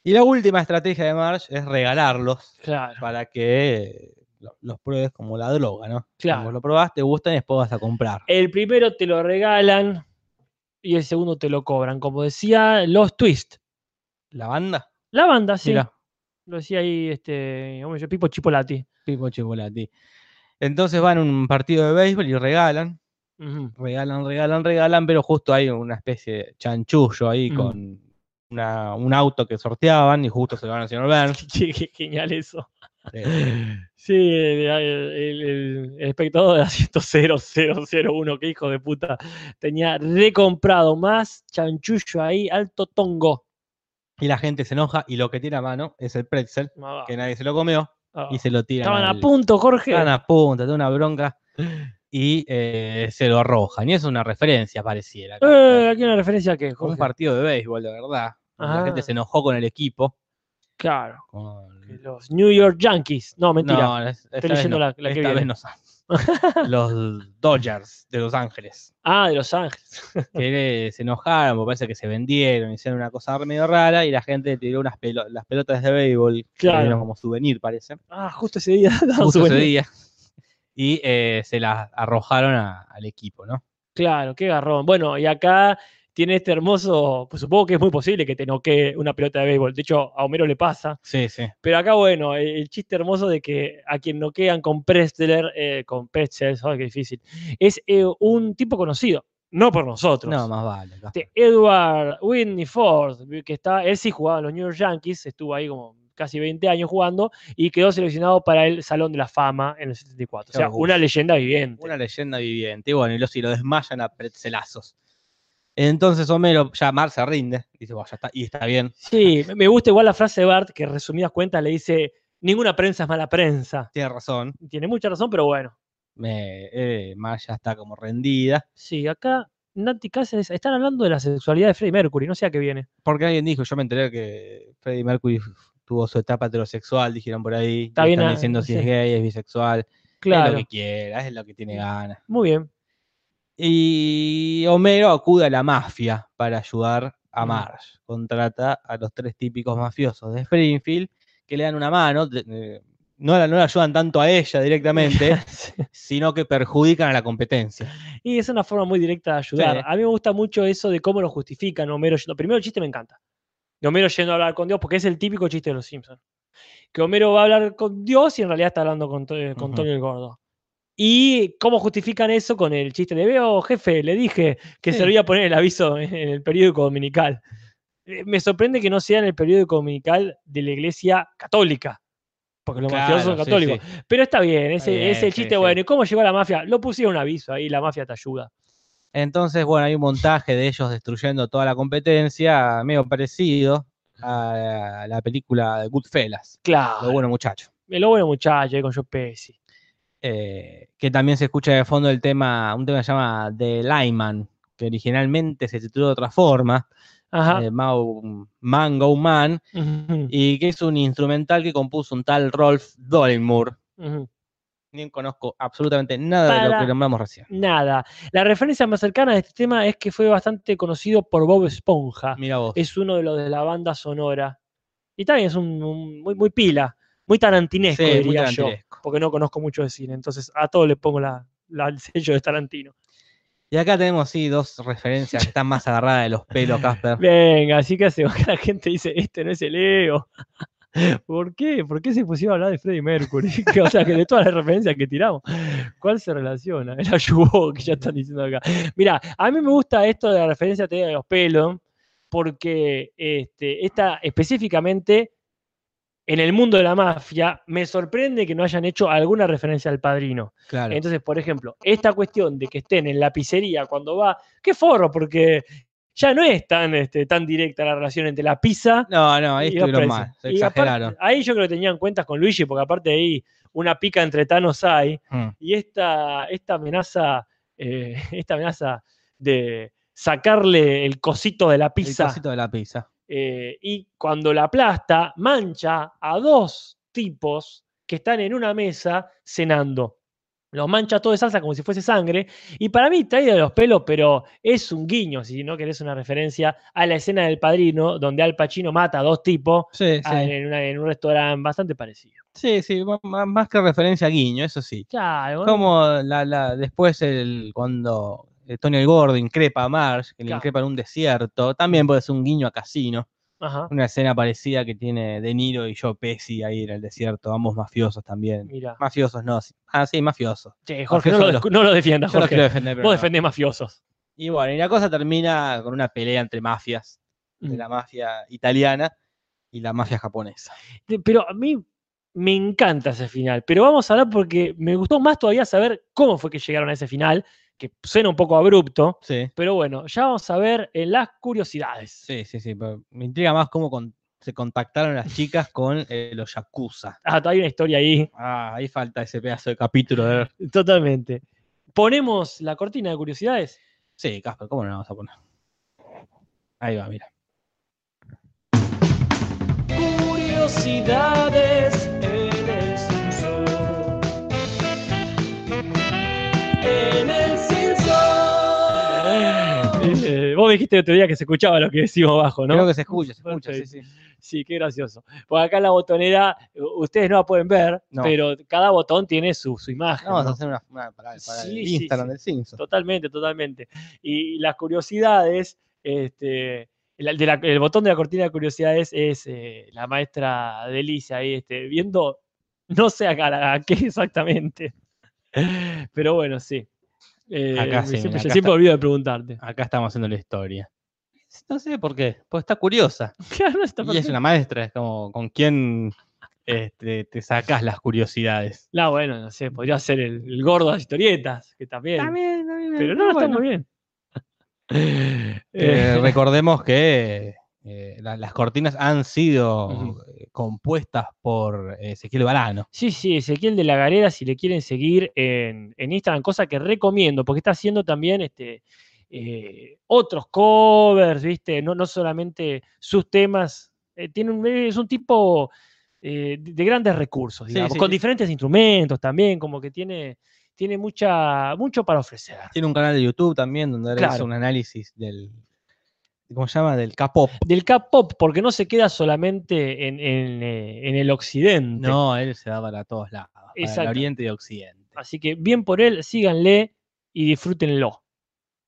Y la última estrategia de Marge es regalarlos Claro. para que lo- los pruebes como la droga, ¿no? Claro. Lo probás, te gustan y después vas a comprar. El primero te lo regalan y el segundo te lo cobran. Como decía Los Twist. ¿La banda? La banda, sí. Mira, Lo decía ahí este, hombre, yo, Pipo Chipolati. Pipo Chocolati. Entonces van a un partido de béisbol y regalan, regalan, regalan, regalan, pero justo hay una especie de chanchullo ahí con una- un auto que sorteaban y justo se lo van al señor Burns. Qué, qué genial eso. Sí, el, el- el- el espectador de asiento 0001, que hijo de puta, tenía recomprado más chanchullo ahí, alto tongo. Y la gente se enoja y lo que tiene a mano es el pretzel, Ah, que nadie se lo comió ah. y se lo tiran. Estaban a punto, Jorge. Estaban a punta, de una bronca y eh, se lo arrojan. Y es una referencia, pareciera. Eh, aquí una referencia a qué, un Jorge. partido de béisbol, de verdad. La Ah. gente se enojó con el equipo. Claro. con- Los New York Yankees. No, mentira. No, es- esta vez leyendo no, la- la que esta vez no. Los Dodgers de Los Ángeles. Ah, de Los Ángeles. Que se enojaron, porque parece que se vendieron, hicieron una cosa medio rara y la gente tiró unas pelo- las pelotas de béisbol que Claro. vinieron como souvenir, parece. Ah, justo ese día. Justo ese día. Y eh, se las arrojaron a- al equipo, ¿no? Claro, qué garrón. Bueno, y acá tiene este hermoso, pues supongo que es muy posible que te noquee una pelota de béisbol. De hecho, a Homero le pasa. Sí, sí. Pero acá, bueno, el, el chiste hermoso de que a quien noquean con Pretzler, eh, con Pretzels, ay, qué difícil, es eh, un tipo conocido, no por nosotros. No, más vale. Este Edward Whitney Ford, que está, él sí jugaba en los New York Yankees, estuvo ahí como casi 20 años jugando y quedó seleccionado para el Salón de la Fama en el 74. O Qué sea, orgullo. una leyenda viviente. Una leyenda viviente. Y bueno, y los, y lo desmayan a pretzelazos. Entonces Homero, ya Mar se rinde. Dice, bueno, ya está. Y está bien. Sí, me- gusta igual la frase de Bart, que en resumidas cuentas le dice, ninguna prensa es mala prensa. Tiene razón. Tiene mucha razón, pero bueno. Me, eh, Mar ya está como rendida. Sí, acá Nati Cáceres, están hablando de la sexualidad de Freddie Mercury, no sé a qué viene. Porque alguien dijo, yo me enteré que Freddie Mercury tuvo su etapa heterosexual, dijeron por ahí. Está bien, están ah, diciendo si sí. es gay, es bisexual. Es Claro, lo que quiera, es lo que tiene ganas. muy bien. Y Homero acude a la mafia para ayudar a Mm. Marge. Contrata a los tres típicos mafiosos de Springfield que le dan una mano. eh, no, la, no la ayudan tanto a ella directamente, sino que perjudican a la competencia. Y es una forma muy directa de ayudar. Sí. A mí me gusta mucho eso de cómo lo justifican Homero yendo. Primero el chiste me encanta. De Homero yendo a hablar con Dios, porque es el típico chiste de los Simpsons. Que Homero va a hablar con Dios y en realidad está hablando con, Ujú. Tony el Gordo. Y cómo justifican eso con el chiste de veo, jefe, le dije que Sí. servía poner el aviso en el periódico dominical. Eh, Me sorprende que no sea en el periódico dominical de la iglesia católica. Porque los mafiosos son Claro, sí, católicos. sí. Pero está bien, ese, bien, ese sí, chiste bueno. ¿Y cómo llegó la mafia? Lo pusieron un aviso ahí, la mafia te ayuda. Entonces, bueno, hay un montaje de ellos destruyendo toda la competencia, medio parecido a la película de Goodfellas, Claro. Lo bueno muchacho. El bueno muchacho ahí con Joe Pesci. Eh, que también se escucha de fondo el tema, un tema que se llama The Lyman, que originalmente se tituló de otra forma, eh, Man Go Man, y que es un instrumental que compuso un tal Rolf Dollenmoor. ujú. Ni conozco absolutamente nada de lo que nombramos recién. Nada. La referencia más cercana de este tema es que fue bastante conocido por Bob Esponja. Mira vos. Es uno de los de la banda sonora. Y también es un, un- muy, muy pila, muy tarantinesco, Sí, muy diría yo. Porque no conozco mucho de cine. Entonces a todo le pongo la, la- el sello de Tarantino. Y acá tenemos, sí, dos referencias que están más agarradas de los pelos, Casper. Venga, así que hace que la gente dice, este no es el Ego. ¿Por qué? ¿Por qué se pusieron a hablar de Freddie Mercury? O sea, que de todas las referencias que tiramos, ¿cuál se relaciona? El ayubó que ya están diciendo acá. Mira, a mí me gusta esto de la referencia de los pelos, porque este, esta específicamente en el mundo de la mafia, me sorprende que no hayan hecho alguna referencia al padrino. Claro. Entonces, por ejemplo, esta cuestión de que estén en la pizzería cuando va, qué forro, porque ya no es tan, este, tan directa la relación entre la pizza no, no, ahí estuvieron mal. Se Y aparte, exageraron. ahí yo creo que tenían cuentas con Luigi, porque aparte de ahí una pica entre Thanos hay, Mm. y esta, esta amenaza, eh, esta amenaza de sacarle el cosito de la El pizza cosito de la pizza. Eh, y cuando la aplasta, mancha a dos tipos que están en una mesa cenando. Lo mancha todo de salsa como si fuese sangre. Y para mí, traído de los pelos, pero es un guiño, si no querés una referencia a la escena del padrino, donde Al Pacino mata a dos tipos Sí, ah, sí. en, una- en un restaurante bastante parecido. Sí, sí, más que referencia a Guiño, eso sí. Claro, Como la, la, después el, cuando Tony el Gordo increpa a Marge, que le Claro. increpa en un desierto, también puede ser un guiño a Casino. Ajá, Una escena parecida que tiene De Niro y Joe Pesci ahí en el desierto, ambos mafiosos también. Mafiosos, no. Ah, sí, mafiosos. Che, Jorge, no lo, los- no lo defiendas, Jorge. defender, Vos no. defendés mafiosos. Y bueno, y la cosa termina con una pelea entre mafias, de Mm. la mafia italiana y la mafia japonesa. Pero a mí me encanta ese final. Pero vamos a hablar porque me gustó más todavía saber cómo fue que llegaron a ese final, que suena un poco abrupto. Sí, Pero bueno, ya vamos a ver en las curiosidades. sí, sí, sí. pero me intriga más cómo con- se contactaron las chicas con eh, los Yakuza. Ah, todavía hay una historia ahí. Ah, ahí falta ese pedazo de capítulo. de. Totalmente. Ponemos la cortina de curiosidades. Sí, Casper, ¿cómo no la vamos a poner? Ahí va, mira. Curiosidades vos dijiste el otro día que se escuchaba lo que decimos abajo, ¿no? Creo que se escucha, se escucha, sí, sí. Sí, qué gracioso. Por acá la botonera, ustedes no la pueden ver, No. pero cada botón tiene su, su imagen. Vamos ¿no? a hacer una, una para, para Sí, el Instagram del Simpson. Totalmente, totalmente. Y las curiosidades, este, el, de la- el botón de la cortina de curiosidades es eh, la maestra Delicia ahí, este, viendo, no sé a qué exactamente. Pero bueno, sí. Eh, Acá sí, siempre, acá siempre está. olvido de preguntarte. Acá estamos haciendo la historia. No sé por qué, pues está curiosa. Claro, está Y es una maestra, es como con quién este, te sacas las curiosidades. No, bueno, no sé, podría ser el, el gordo de las historietas, que también. También, también, pero no, está bueno. muy bien. Eh, Eh, recordemos que eh, la- las cortinas han sido compuestas por eh, Ezequiel Balano. Sí, sí, Ezequiel de la Galera, si le quieren seguir en, en Instagram, cosa que recomiendo, porque está haciendo también este, eh, otros covers, ¿viste? No, no solamente sus temas. eh, tiene un, es un tipo eh, de de grandes recursos, digamos, sí, con sí. diferentes instrumentos también, como que tiene, tiene mucha, mucho para ofrecer. Tiene un canal de YouTube también donde él hace Claro. un análisis del. ¿Cómo se llama? Del K-pop. Del K-pop, porque no se queda solamente en, en, eh, en el occidente. No, él se da para todos lados. Para el. Oriente y Occidente. Así que bien por él, síganle y disfrútenlo.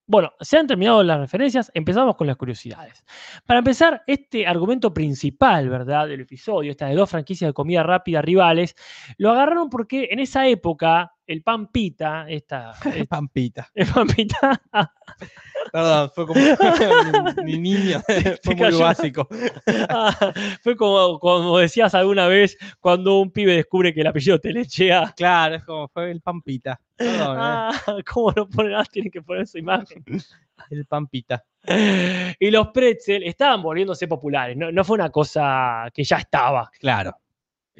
Bueno, se han terminado las referencias, empezamos con las curiosidades. Para empezar, este argumento principal, ¿verdad?, del episodio, estas de dos franquicias de comida rápida rivales, lo agarraron porque en esa época el pan pita, esta, eh, Pampita. el pan pita, Perdón, fue como mi niño. fue muy básico. ah, fue como, como decías alguna vez, cuando un pibe descubre que el apellido Telechea, Claro, es como fue el Pampita. Perdón, eh, ah, ¿cómo no ponen? Ah, tienen que poner su imagen. el Pampita. Y los pretzel estaban volviéndose populares, no, no fue una cosa que ya estaba. Claro.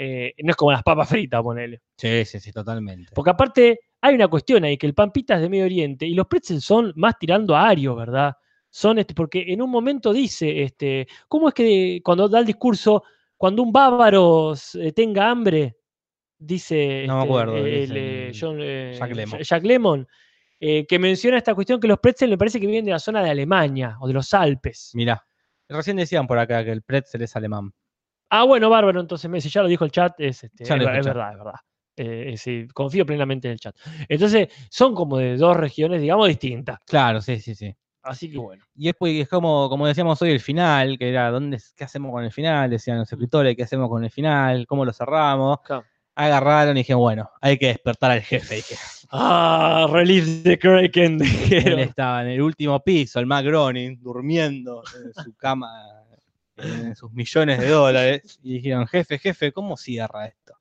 Eh, no es como las papas fritas, ponele. Sí, sí, sí, totalmente. Porque aparte hay una cuestión ahí, que el pan pita es de Medio Oriente y los pretzel son más tirando a Ario, ¿verdad? Son este, porque en un momento dice, este, ¿cómo es que cuando da el discurso, cuando un bávaro tenga hambre, dice No me este, acuerdo, el, eh, John, eh, Jack Lemmon. Jack Lemmon, eh, que menciona esta cuestión que los pretzel me parece que vienen de la zona de Alemania o de los Alpes. Mirá, recién decían por acá que el pretzel es alemán. Ah, bueno, bárbaro, entonces me- si ya lo dijo el chat, es, este, es, verdad, es verdad. Eh, sí, confío plenamente en el chat. Entonces, son como de dos regiones, digamos, distintas. Claro, sí, sí, sí. Así que bueno. Y es, es como, como decíamos hoy el final, que era ¿dónde, ¿qué hacemos con el final? Decían los escritores, ¿qué hacemos con el final? ¿Cómo lo cerramos? Claro. Agarraron y dijeron, bueno, hay que despertar al jefe. dije. Ah, Release the Kraken, Él estaba en el último piso, el Mac Groening, durmiendo en su cama, sus millones de dólares. Y dijeron, jefe, jefe, ¿cómo cierra esto?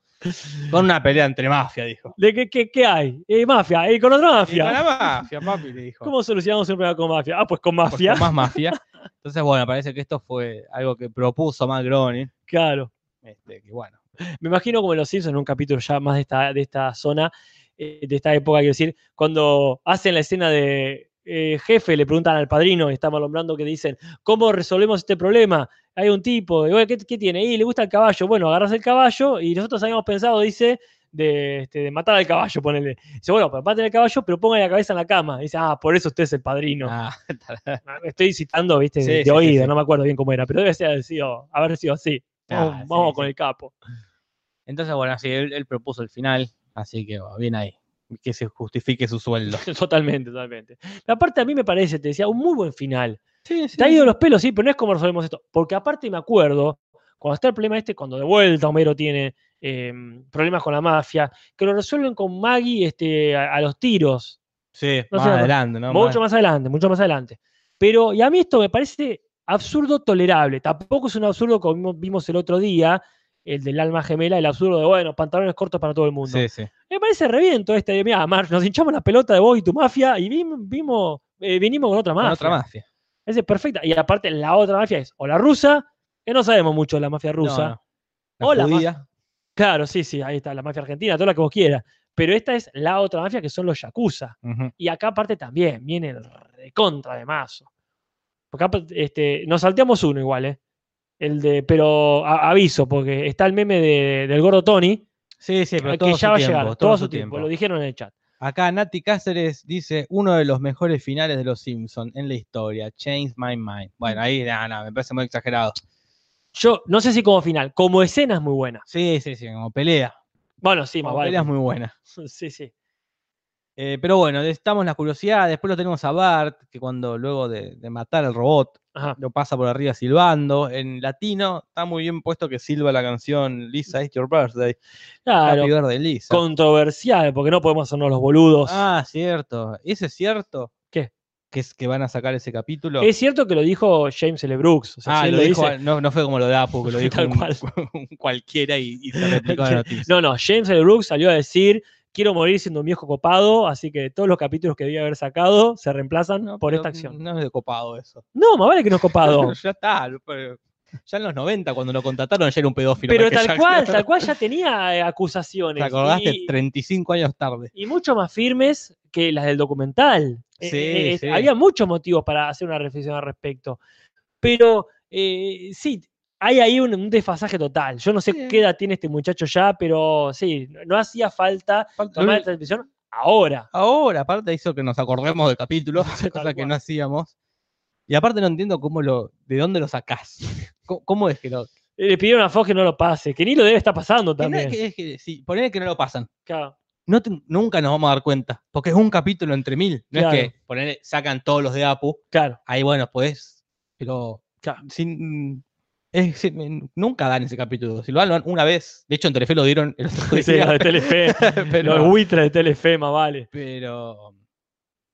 Con una pelea entre mafia, dijo. ¿De qué, qué, qué hay? Eh, mafia, eh, con otra Y con mafia. la mafia, papi, le dijo. ¿Cómo solucionamos un problema con mafia? Ah, pues con Pues mafia. con más mafia. Entonces, bueno, parece que esto fue algo que propuso Groening. Claro. Este, que bueno, Me imagino como en Los Simpsons, en un capítulo ya más de esta, de esta zona, eh, de esta época, quiero decir, cuando hacen la escena de eh, jefe, le preguntan al padrino, estamos nombrando que dicen, ¿cómo resolvemos este problema? Hay un tipo, y, "Oye, ¿qué, qué tiene? Y le gusta el caballo. Bueno, agarras el caballo y nosotros habíamos pensado, dice, de, este, de matar al caballo, ponele. Dice, bueno, pues maten al caballo, pero pongan la cabeza en la cama. Dice, ah, por eso usted es el padrino. Ah, Ah, Estoy citando, viste, Sí, de, sí, oído, sí. no me acuerdo bien cómo era, pero debe ser, haber sido, haber sido así. Vamos, Ah, vamos con el capo. Entonces, bueno, sí, él, él propuso el final, así que bueno, bien ahí. Que se justifique su sueldo. totalmente, totalmente. Pero aparte a mí me parece, te decía, un muy buen final. Sí, Te ha ido los pelos, sí, pero no es como resolvemos esto. Porque aparte me acuerdo, cuando está el problema este, cuando de vuelta Homero tiene eh, problemas con la mafia, que lo resuelven con Maggie este, a, a los tiros. Sí, No más sé, adelante, ¿no? mucho más adelante, mucho más adelante. Pero, y a mí esto me parece absurdo tolerable. Tampoco es un absurdo como vimos el otro día, el del alma gemela, el absurdo de, bueno, pantalones cortos para todo el mundo. Sí, sí. Me parece reviento este de, mira, Mark, nos hinchamos la pelota de vos y tu mafia y vim- vimos, eh, vinimos con otra Con mafia. otra mafia. Esa es perfecta. Y aparte, la otra mafia es o la rusa, que no sabemos mucho de la mafia No, rusa. no. La O la judía. Claro, sí, sí, ahí está, la mafia argentina, toda la que vos quieras. Pero esta es la otra mafia que son los yakuza. Y acá aparte también viene el recontra de mazo. Porque acá, este, nos salteamos uno igual, ¿eh? El de, pero a- aviso, porque está el meme de- del gordo Tony, Sí, sí, pero que todo ya su va a llegar, todo todo su tiempo, tiempo. lo dijeron en el chat. Acá Nati Cáceres dice uno de los mejores finales de los Simpsons en la historia, Change My Mind. Bueno, ahí nada, nada, me parece muy exagerado. Yo no sé si como final, como escena es muy buena. Sí, sí, sí, como pelea. Bueno, sí, más Como vale. pelea es muy buena. Sí, sí. Eh, pero bueno, estamos la curiosidad. Después lo tenemos a Bart, que cuando luego de, de matar al robot, Ajá. lo pasa por arriba silbando. En latino está muy bien puesto que silba la canción Lisa, It's Your Birthday. Claro, Happy Birthday, Lisa. controversial, porque no podemos hacernos los boludos. Ah, cierto. ¿Ese es cierto? ¿Qué? Que es que van a sacar ese capítulo. Es cierto que lo dijo James L. Brooks. O sea, ah, si lo dijo, dice- no, no fue como lo de Apu, que lo dijo Tal un, cual. un cualquiera y, y se replicó la noticia. No, no, James L. Brooks salió a decir, quiero morir siendo un viejo copado, así que todos los capítulos que debía haber sacado se reemplazan No, por esta acción. No es de copado eso. No, más vale que no es copado. ya está. pero Ya en los 90, cuando lo contrataron, ya era un pedófilo. Pero tal Jackson. cual, tal cual ya tenía eh, acusaciones. ¿Te acordaste? Y, 35 años tarde. y mucho más firmes que las del documental. Eh, Sí, eh, eh, sí. Había muchos motivos para hacer una reflexión al respecto. Pero eh, sí, hay ahí un, un desfasaje total. Yo no sé Sí. qué edad tiene este muchacho ya, pero sí, no, no hacía falta tomar esta decisión ahora. Ahora, aparte, hizo que nos acordemos del capítulo, cosa que no hacíamos. Y aparte, no entiendo cómo lo, de dónde lo sacás. ¿Cómo, cómo es que lo.? Eh, Le pidieron a Fox que no lo pase, que ni lo debe estar pasando que no es también. que, es que, si ponele que no lo pasan. Claro. no te- nunca nos vamos a dar cuenta, porque es un capítulo entre mil. No Claro. es que ponele, sacan todos los de Apu, Claro, ahí bueno, pues, pero claro. sin, es- nunca dan ese capítulo. Si lo dan, lo dan una vez. De hecho, en Telefe lo dieron el otro Sí, día, lo de Telefe, pero, los buitres de Telefe, más vale. pero,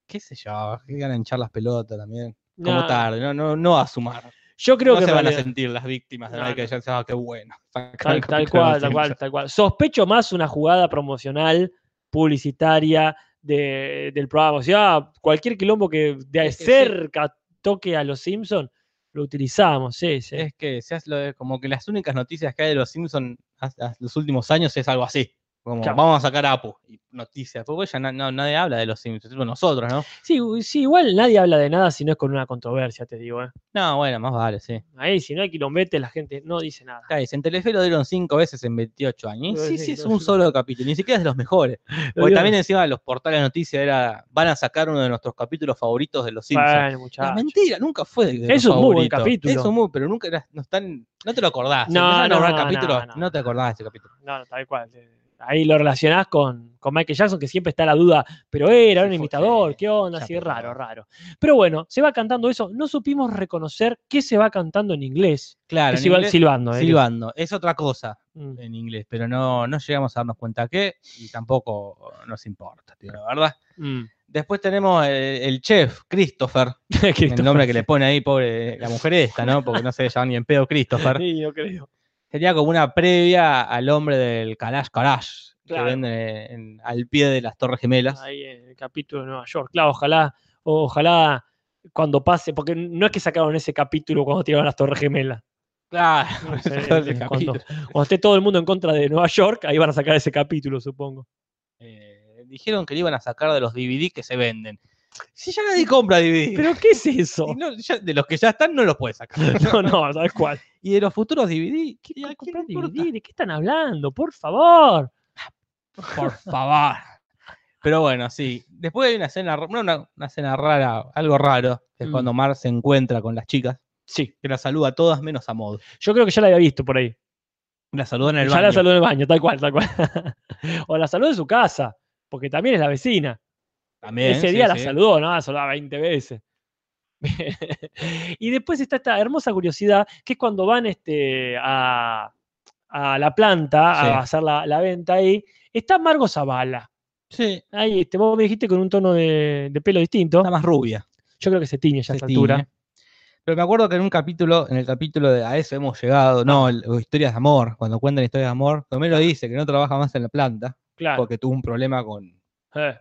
qué sé yo, que ganan hinchar las pelotas también. Como tarde, no, no, no a sumar. Yo creo no que se van a sentir las víctimas de No, Michael no. Jackson. Ah, qué bueno. Tal, tal cual, tal cual, tal cual. Sospecho más una jugada promocional, publicitaria de- del programa. O sea, cualquier quilombo que de Es que sí. cerca toque a los Simpsons, lo utilizamos, sí, sí. Es que se lo de- como que las únicas noticias que hay de los Simpsons los últimos años es algo así. Como Claro. vamos a sacar a Apu. Y noticias. Porque ya na- no- nadie habla de los Simpsons, excepto nosotros, ¿no? Sí, sí, igual nadie habla de nada si no es con una controversia, te digo. ¿eh? No, bueno, más vale, sí. Ahí, si no hay quilombete, la gente no dice nada. Dice, en Telefe lo dieron cinco veces en 28 años. Sí, sí, sí, es un solo capítulo. Ni siquiera es de los mejores. Porque también encima los portales de noticias era, van a sacar uno de nuestros capítulos favoritos de los Simpsons. Bueno, Es muchachos. mentira, nunca fue de, de Es un muy buen capítulo. Es un muy, pero nunca era, no, están, no te lo acordás. No, no, no, capítulos, no, no, no, te acordás de ese capítulo. No, no, tal cual. eh, Ahí lo relacionás con, con Michael Jackson, que siempre está la duda, pero era, un imitador, ¿qué onda? Así raro, raro. Pero bueno, se va cantando eso. No supimos reconocer qué se va cantando en inglés. Claro, silbando. eh, silbando. Es otra cosa Mm. en inglés, pero no, no llegamos a darnos cuenta qué y tampoco nos importa, tío, la verdad. Mm. Después tenemos el, el chef, Christopher, el Christopher. nombre que le pone ahí, pobre la mujer esta, ¿no? Porque no se llama ni en pedo Christopher. Sí, yo creo. Sería como una previa al hombre del Kalash Kalash, Claro. que venden en- en- al pie de las Torres Gemelas. Ahí en el capítulo de Nueva York. Claro, ojalá, ojalá cuando pase, porque no es que sacaron ese capítulo cuando tiraron las Torres Gemelas. Claro, No sé, cuando, esté todo el mundo en contra de Nueva York, ahí van a sacar ese capítulo, supongo. Eh, dijeron que le iban a sacar de los DVD que se venden. Si ya nadie compra DVD. ¿Pero qué es eso? Y no, ya- de los que ya están no los puedes sacar. No, no, tal cual. Y de los futuros DVD, ¿qué, ¿Qué a quién comprar le importa? DVD? ¿De qué están hablando? Por favor. Por favor. Pero bueno, sí. Después hay una escena, no, una, una escena rara, algo raro, que es Mm. cuando Mar se encuentra con las chicas, Sí, que la saluda a todas menos a Maud. yo creo que ya la había visto por ahí. La saluda en el ya baño. la saludó en el baño, tal cual, tal cual. o la saludó en su casa, porque también es la vecina. También, Ese sí, día la sí. saludó, ¿no? La saludó 20 veces. y después está esta hermosa curiosidad, que es cuando van este, a, a la planta Sí. a hacer la, la venta ahí, está Margo Zavala. Sí, Ahí, este, vos me dijiste con un tono de, de pelo distinto. está más rubia. Yo creo que se tiñe ya a se esta altura. Pero me acuerdo que en un capítulo, en el capítulo de A eso hemos llegado, no, el- historias de amor, cuando cuentan historias de amor, Homero dice que no trabaja más en la planta Claro. porque tuvo un problema con, Eh,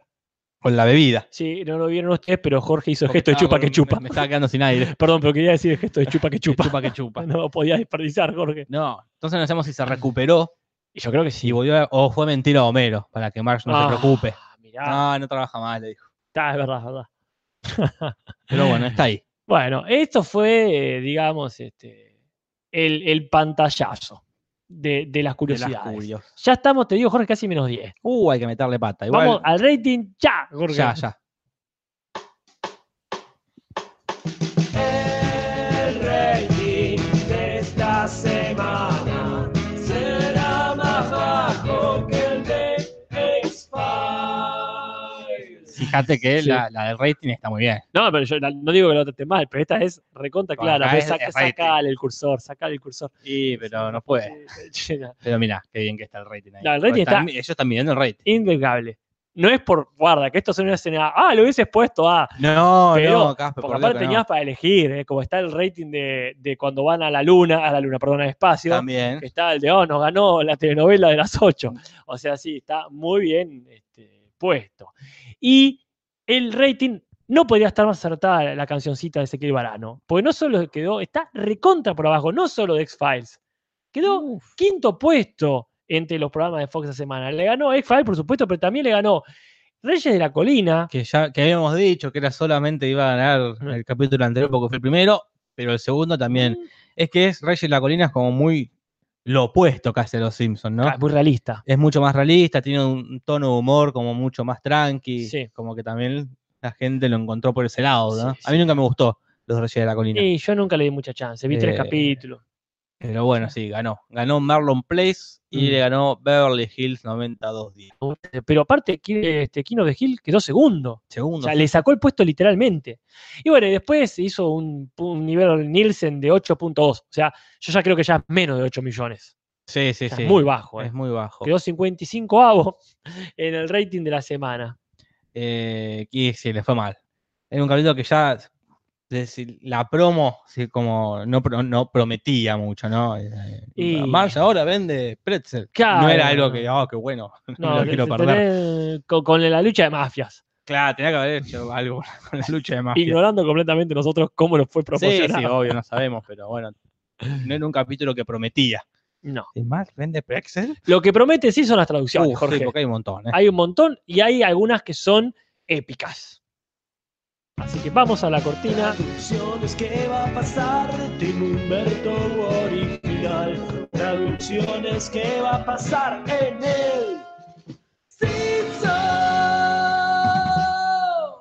con la bebida. sí, no lo vieron ustedes, pero Jorge hizo Porque gesto de chupa con que chupa. Me, me estaba quedando sin aire. Perdón, pero quería decir el gesto de chupa que chupa. chupa que chupa. No podía desperdiciar, Jorge. No, entonces no sabemos si se recuperó Y yo creo que sí. volvió a- o fue mentira a Homero para que Marge no Ah, se preocupe. Mirá, No, no trabaja más, le dijo. está, es verdad, es verdad. Pero bueno, está ahí. Bueno, esto fue, eh, digamos, este, el, el pantallazo de, de las De las curiosidades. curios. ya estamos, te digo, Jorge, casi menos 10. Uh, hay que meterle pata. Igual, Vamos al rating ya, Jorge. ya, ya. Fíjate que Sí. la, la del rating está muy bien. No, pero yo la- no digo que lo trate mal, pero esta es recontra Bueno, clara. es- saca- sacale el cursor, sacale el cursor. Sí, pero no puede. Pero mira, qué bien que está el rating ahí. No, el rating está- ellos están midiendo el rating. Impecable. No es por guarda, que esto es una escena. Ah, lo hubieses puesto a. No, Pero, no, Casper, Porque por aparte tenías no. para elegir, ¿eh? como está el rating de, de cuando van a la luna, a la luna, perdón, al espacio, También. que está el de, oh, nos ganó la telenovela de las 8. O sea, sí, está muy bien este, puesto. Y el rating no podría estar más acertada la cancioncita de Ezequiel Barano, porque no solo quedó, está recontra por abajo, no solo de X-Files, quedó Uf. quinto puesto entre los programas de Fox esa semana. Le ganó X-Files, por supuesto, pero también le ganó Reyes de la Colina, Que ya que habíamos dicho que era solamente iba a ganar Mm. el capítulo anterior porque fue el primero, pero el segundo también. Es que es Reyes de la Colina es como muy lo opuesto casi a los Simpsons, ¿no? Ah, muy realista. Es mucho más realista, tiene un tono de humor como mucho más tranqui. Sí. Como que también la gente lo encontró por ese lado, ¿no? Sí, A mí sí. nunca me gustó los Reyes de la Colina. Y yo nunca le di mucha chance, vi tres Eh, capítulos. Pero bueno, sí, ganó. Ganó Marlon Place y Mm. le ganó Beverly Hills 92 días. Pero aparte, este, Kino de Gil quedó segundo. O Segundo. sea, le sacó el puesto literalmente. Y bueno, y después hizo un, un nivel Nielsen de 8.2. O sea, yo ya creo que ya es menos de 8 millones. Sí, sí, O sea, sí. es muy bajo. eh. Es muy bajo. Quedó 55 avo en el rating de la semana. Eh, y sí, le fue mal. Era un capítulo que ya decir, la promo sí, como no, pro- no prometía mucho, ¿no? Eh, Y- Marge ahora vende pretzel. Claro. No era algo que, oh, qué bueno, no, lo quiero perder. con, con la lucha de mafias. Claro, tenía que haber hecho algo con la lucha de mafia. Ignorando completamente nosotros cómo nos fue Sí, promocionado. sí, obvio, no sabemos, pero bueno, no era un capítulo que prometía. No. ¿Y Marge vende pretzel? Lo que promete sí son las traducciones, Uf, Jorge. sí, porque hay un montón, ¿eh? Hay un montón y hay algunas que son épicas. Así que vamos a la cortina. Traducciones que va a pasar de Tim Humberto original. Traducciones que va a pasar en el Simpson.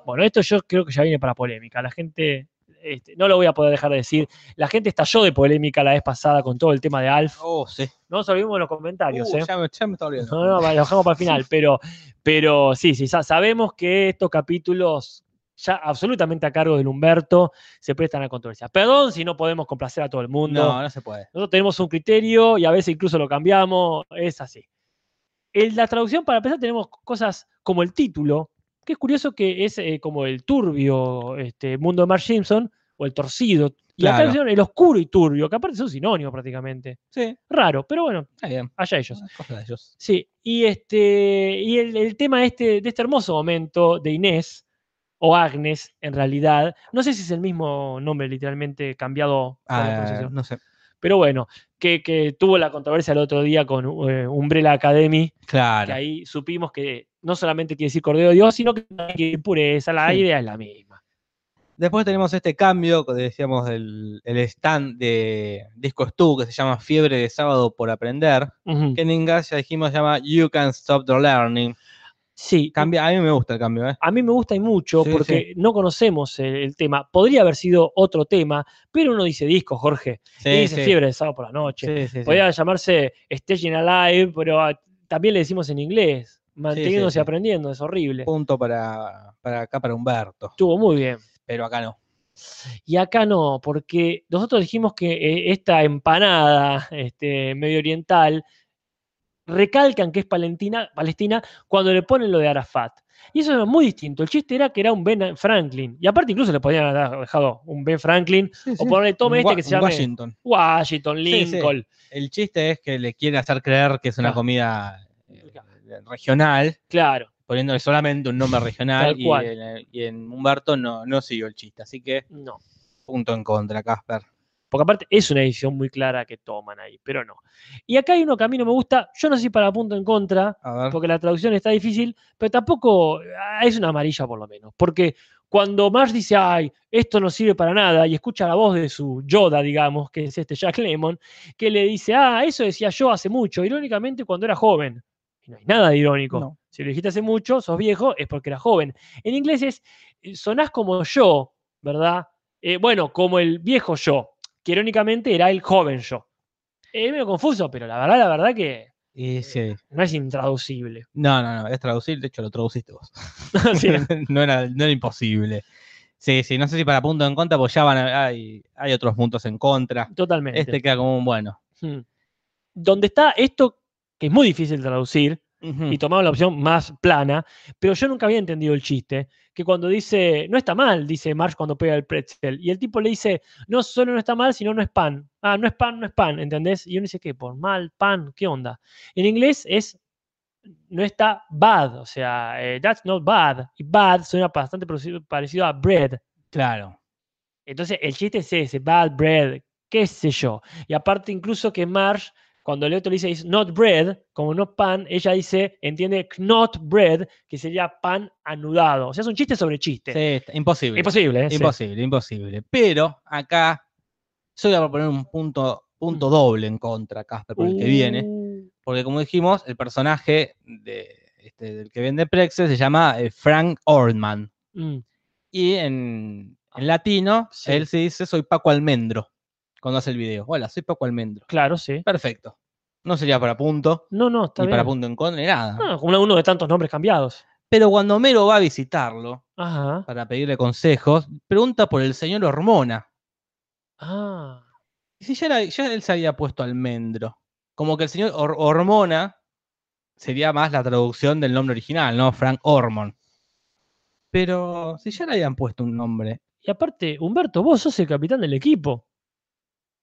Bueno, esto yo creo que ya viene para polémica. La gente, este, no lo voy a poder dejar de decir, la gente estalló de polémica la vez pasada con todo el tema de Alf. Oh, sí. No nos olvidemos de los comentarios, Uh, ¿eh? ya, me, ya me está olvidando. No, no, lo dejamos para el final, pero, pero sí, sí, sa- sabemos que estos capítulos, ya absolutamente a cargo del Humberto, se prestan a controversia. Perdón si no podemos complacer a todo el mundo. No, no se puede. Nosotros tenemos un criterio y a veces incluso lo cambiamos, es así. En la traducción, para empezar, tenemos cosas como el título, que es curioso que es eh, como el turbio este, mundo de Marge Simpson, o el torcido. Y acá Claro. pusieron el oscuro y turbio, que aparte son sinónimos prácticamente. Sí, Raro, pero bueno, bien. allá ellos. De ellos. Sí, y, este, y el, el tema este, de este hermoso momento de Inés, o Agnes en realidad, no sé si es el mismo nombre literalmente cambiado Ah, no sé. Pero bueno, que, que tuvo la controversia el otro día con eh, Umbrella Academy, que Claro. ahí supimos que no solamente quiere decir Cordero de Dios, sino que decir pureza, la Sí. idea es la misma. Después tenemos este cambio, que decíamos, del el stand de Disco Stu, que se llama Fiebre de Sábado por Aprender, que en inglés ya dijimos se llama You Can Stop the Learning. Sí, Cambia, a mí me gusta el cambio, ¿eh? a mí me gusta y mucho Sí, porque no conocemos el, el tema. Podría haber sido otro tema, pero uno dice disco, Jorge. Sí, y dice fiebre de sábado por la noche. Sí, sí, sí. Podría llamarse Staging Alive, pero también le decimos en inglés. Manteniéndose aprendiendo, es horrible. Punto para, para acá, para Humberto. Estuvo muy bien. Pero acá no. Y acá no, porque nosotros dijimos que eh, esta empanada este, medio oriental recalcan que es Palestina, Palestina cuando le ponen lo de Arafat. Y eso era muy distinto. El chiste era que era un Ben Franklin. Y aparte incluso le podían haber dejado un Ben Franklin o ponerle tome este que se un llame Washington. Washington, Sí, sí. Lincoln. El chiste es que le quieren hacer creer que es una Claro. comida eh, regional, Claro, poniéndole solamente un nombre regional Tal y cual. en, y en Humberto no, no siguió el chiste. Así que no. punto en contra, Casper. Porque aparte es una decisión muy clara que toman ahí, pero no. Y acá hay uno que a mí no me gusta. Yo no sé si para punto en contra, porque la traducción está difícil, pero tampoco ah, es una amarilla por lo menos. Porque cuando Marge dice, ay, esto no sirve para nada, y escucha la voz de su Yoda, digamos, que es este Jack Lemon, que le dice, ah, eso decía yo hace mucho, irónicamente cuando era joven. Y no hay nada de irónico. No. Si lo dijiste hace mucho, sos viejo, es porque era joven. En inglés es, eh, sonás como yo, ¿verdad? Eh, bueno, como el viejo yo, que irónicamente era el joven yo. Es medio confuso, pero la verdad, la verdad que Y sí. no es intraducible. No, no, no, es traducir, de hecho lo traduciste vos. Sí, no, era, no era imposible. Sí, sí, no sé si para punto en contra, pues ya van a- hay, hay otros puntos en contra. totalmente. Este queda como un bueno. Hmm. Donde está esto, que es muy difícil traducir, y tomamos la opción más plana, pero yo nunca había entendido el chiste, que cuando dice, no está mal, dice Marsh cuando pega el pretzel, y el tipo le dice, no solo no está mal, sino no es pan. Ah, no es pan, no es pan, ¿entendés? Y uno dice, ¿qué? ¿Por mal, pan? ¿Qué onda? En inglés es, no está bad, o sea, eh, that's not bad, y bad suena bastante parecido- a bread. Claro. Entonces el chiste es ese, bad bread, qué sé yo. Y aparte incluso que Marge, cuando el otro le dice is not bread, como no pan, ella dice, entiende not bread, que sería pan anudado. O sea, es un chiste sobre chiste. Sí, imposible. Imposible, ¿eh? Sí. Imposible, imposible. Pero acá yo voy a proponer un punto, punto doble en contra, Casper, por el que viene. Uh, Porque como dijimos, el personaje de, este, del que vende Prexe se llama eh, Frank Orman. mm, Y en, en latino, Sí. él se dice soy Paco Almendro. Cuando hace el video. Hola, soy Paco Almendro. claro, sí. Perfecto. No sería para punto, No, no, está ni bien. para punto en contra, ni nada. Ah, como uno de tantos nombres cambiados. Pero cuando Homero va a visitarlo Ajá. para pedirle consejos, pregunta por el señor Hormona. Ah. Y si ya, era- ya él se había puesto almendro. Como que el señor Hor- Hormona sería más la traducción del nombre original, ¿no? Frank Hormon. Pero si ya le habían puesto un nombre, Y aparte, Humberto, vos sos el capitán del equipo.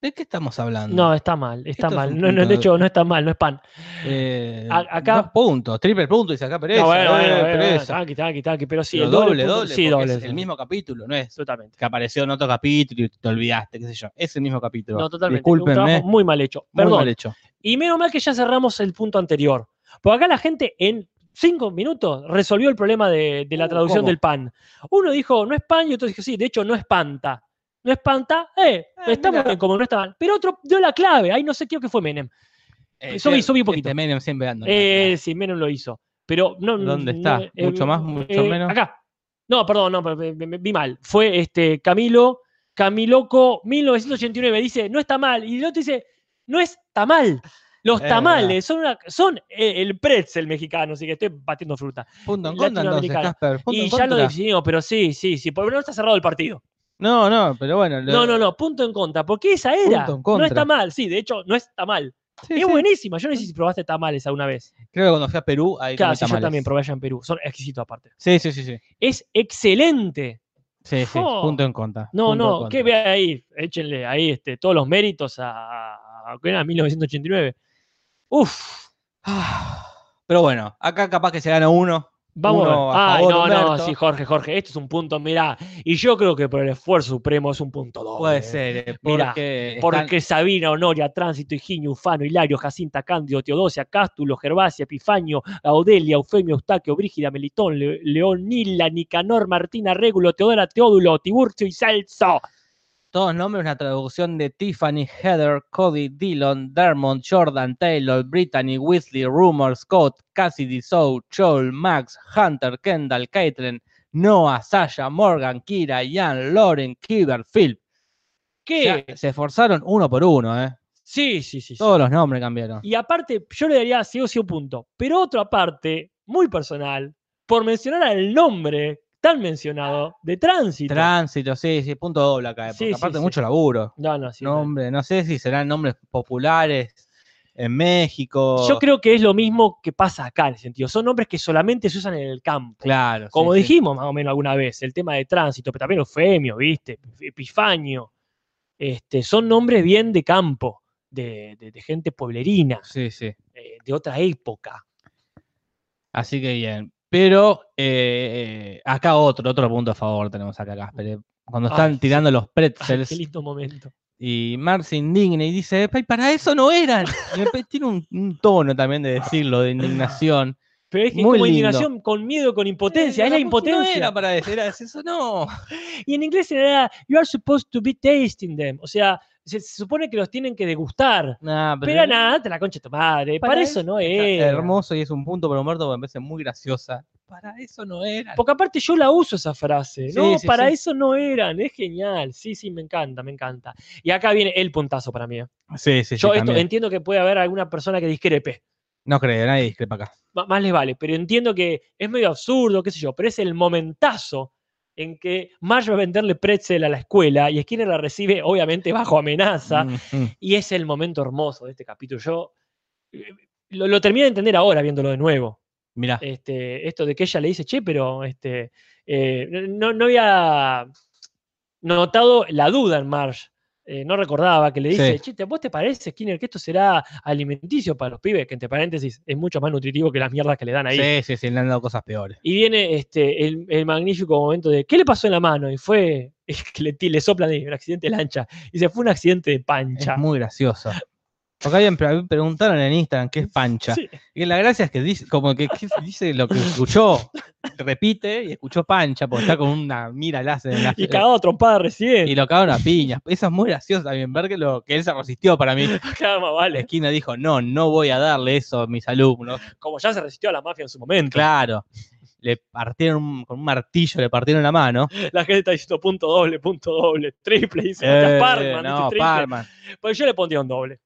¿De qué estamos hablando? No, está mal, está Esto mal. No, no, de hecho, no está mal, no es pan. Eh, A- acá- dos puntos, triple punto, dice acá Pereza. No, bueno, bueno, bueno, Pereza. tranqui, tranqui, tranqui, pero sí, Pero el doble, punto- doble, sí, doble. es el mismo capítulo, no es Totalmente. que apareció en otro capítulo y te olvidaste, qué sé yo. Es el mismo capítulo. No, totalmente. Un trabajo muy mal hecho. muy Perdón. mal hecho. Y menos mal que ya cerramos el punto anterior. Porque acá la gente en cinco minutos resolvió el problema de, de la Uh, traducción ¿cómo? del pan. Uno dijo, no es pan, y otro dijo, sí, de hecho no espanta. No espanta, eh, Ah, está muy mira. bien, como no está mal. Pero otro dio la clave, ahí no sé qué que fue Menem. Eh, Subí, subí un poquito. este Menem siempre dando Eh, sí, Menem lo hizo. Pero no. ¿Dónde no, está? eh, ¿Mucho más, mucho eh, menos? Acá. No, perdón, no, me- me- me- vi mal. Fue este Camilo, Camiloco 1989. Dice, no está mal. Y el otro dice, no está mal. Los Es tamales son, una- son eh, el pretzel mexicano, así que estoy batiendo fruta. Punto en contra entonces. Casper. Punto Y en ya lo definimos, pero sí, sí, sí. Por lo menos está cerrado el partido. No, no, pero bueno. lo- No, no, no, punto en contra. Porque esa era. Punto en No contra. está mal, sí, de hecho, no está mal. Sí, es sí. buenísima. Yo no sé si probaste tamales alguna vez. Creo que cuando fui a Perú, ahí Claro, comí sí, yo también probé allá en Perú. Son exquisitos aparte. Sí, sí, sí, sí. Es excelente. Sí, sí, punto en contra. No, no, que vea ahí, échenle ahí este, todos los méritos a, a, ¿qué era? 1989. Uf, Ah, Pero bueno, acá capaz que se gana uno, Vamos Uno a Ay, favor, no, no, sí, Jorge, Jorge, esto es un punto, mirá. Y yo creo que por el esfuerzo supremo es un punto doble. Puede ser, eh, Mirá, porque, están- Porque Sabina, Honoria, Tránsito, Higinio, Ufano, Hilario, Jacinta, Cándido, Teodosia, Cástulo, Gervasia, Epifanio, Audelia, Eufemio, Eustaquio, Brígida, Melitón, Le- León, Nila, Nicanor, Martina, Régulo, Teodora, Teodulo, Tiburcio y Celso. Todos nombres, una traducción de Tiffany, Heather, Cody, Dillon, Dermont, Jordan, Taylor, Brittany, Weasley, Rumor, Scott, Cassidy, Zoe, Joel, Max, Hunter, Kendall, Caitlin, Noah, Sasha, Morgan, Kira, Ian, Lauren, Kiber, Phil. ¿Qué? Se esforzaron uno por uno, ¿eh? Sí, sí, sí. sí. Todos los nombres cambiaron. Y aparte, yo le daría sí o sí un punto. Pero otro aparte, muy personal, por mencionar al nombre tan mencionado de Tránsito. Tránsito, sí, sí, punto doble acá, Sí, porque sí, aparte sí. mucho laburo. no, no, sí. no. Nombre, no sé si serán nombres populares en México. Yo creo que es lo mismo que pasa acá en el sentido. Son nombres que solamente se usan en el campo. Claro. Como sí. dijimos más o menos alguna vez, el tema de tránsito, pero también Eufemio, ¿viste? Epifanio. Este, son nombres bien de campo, de, de- de gente pueblerina, Sí, sí. eh, de otra época. Así que bien. Pero eh, acá otro, otro punto a favor tenemos acá, Casper. eh. Cuando Ay, están sí. tirando los Ay, pretzels qué lindo momento. y Mar se indigna y dice, "Ay, para eso no eran. Y tiene un, un tono también de decirlo, de indignación. Pero es que Muy como lindo. indignación con miedo, con impotencia, Eh, es la No impotencia. era para era eso, no. Y en inglés era, you are supposed to be tasting them. O sea, se, se supone que los tienen que degustar. Nah, Pero nada, te la concha de tu madre. Para, eso no está era. Hermoso y es un punto para Humberto porque me parece muy graciosa. Para eso no era. Porque aparte yo la uso esa frase. Sí, no, sí, para sí. eso no eran. Es genial. Sí, sí, me encanta, me encanta. Y acá viene el puntazo para mí. ¿eh? Sí, sí, sí. Yo esto también. entiendo que puede haber alguna persona que discrepe. No creo, nadie discrepa acá. Más les vale. Pero entiendo que es medio absurdo, qué sé yo. Pero es el momentazo en que Marge va a venderle pretzel a la escuela y Skinner la recibe, obviamente, bajo amenaza. Mm. Y es el momento hermoso de este capítulo. Yo eh, lo, lo terminé de entender ahora viéndolo de nuevo. Mirá. Este, esto de que ella le dice, che, pero este, eh, no, no había notado la duda en Marge. Eh, no recordaba que le dice, Sí. che, ¿te- ¿vos te parece, Skinner, que esto será alimenticio para los pibes? Que entre paréntesis es mucho más nutritivo que las mierdas que le dan ahí. Sí, sí, sí, le han dado cosas peores. Y viene este, el, el magnífico momento de, ¿qué le pasó en la mano? Y fue que le, soplan un accidente de lancha. Y se fue un accidente de pancha. Es muy gracioso. Porque alguien pre- preguntaron en Instagram qué es pancha. Sí. Y la gracia es que dice, como que, que dice lo que escuchó, repite y escuchó pancha, porque está con una mira láser en la Y cagado trompada recién. y lo cagaron a piñas. Eso es muy gracioso también, ver que, lo, que él se resistió para mí. Cada más La vale. esquina dijo, no, no voy a darle eso a mis alumnos. Como ya se resistió a la mafia en su momento. Claro. Le partieron con un martillo, le partieron la mano. La gente está diciendo punto doble, punto doble, triple. Dice Eh, Parman, no, dice triple. Parman. Pues yo le pondría un doble.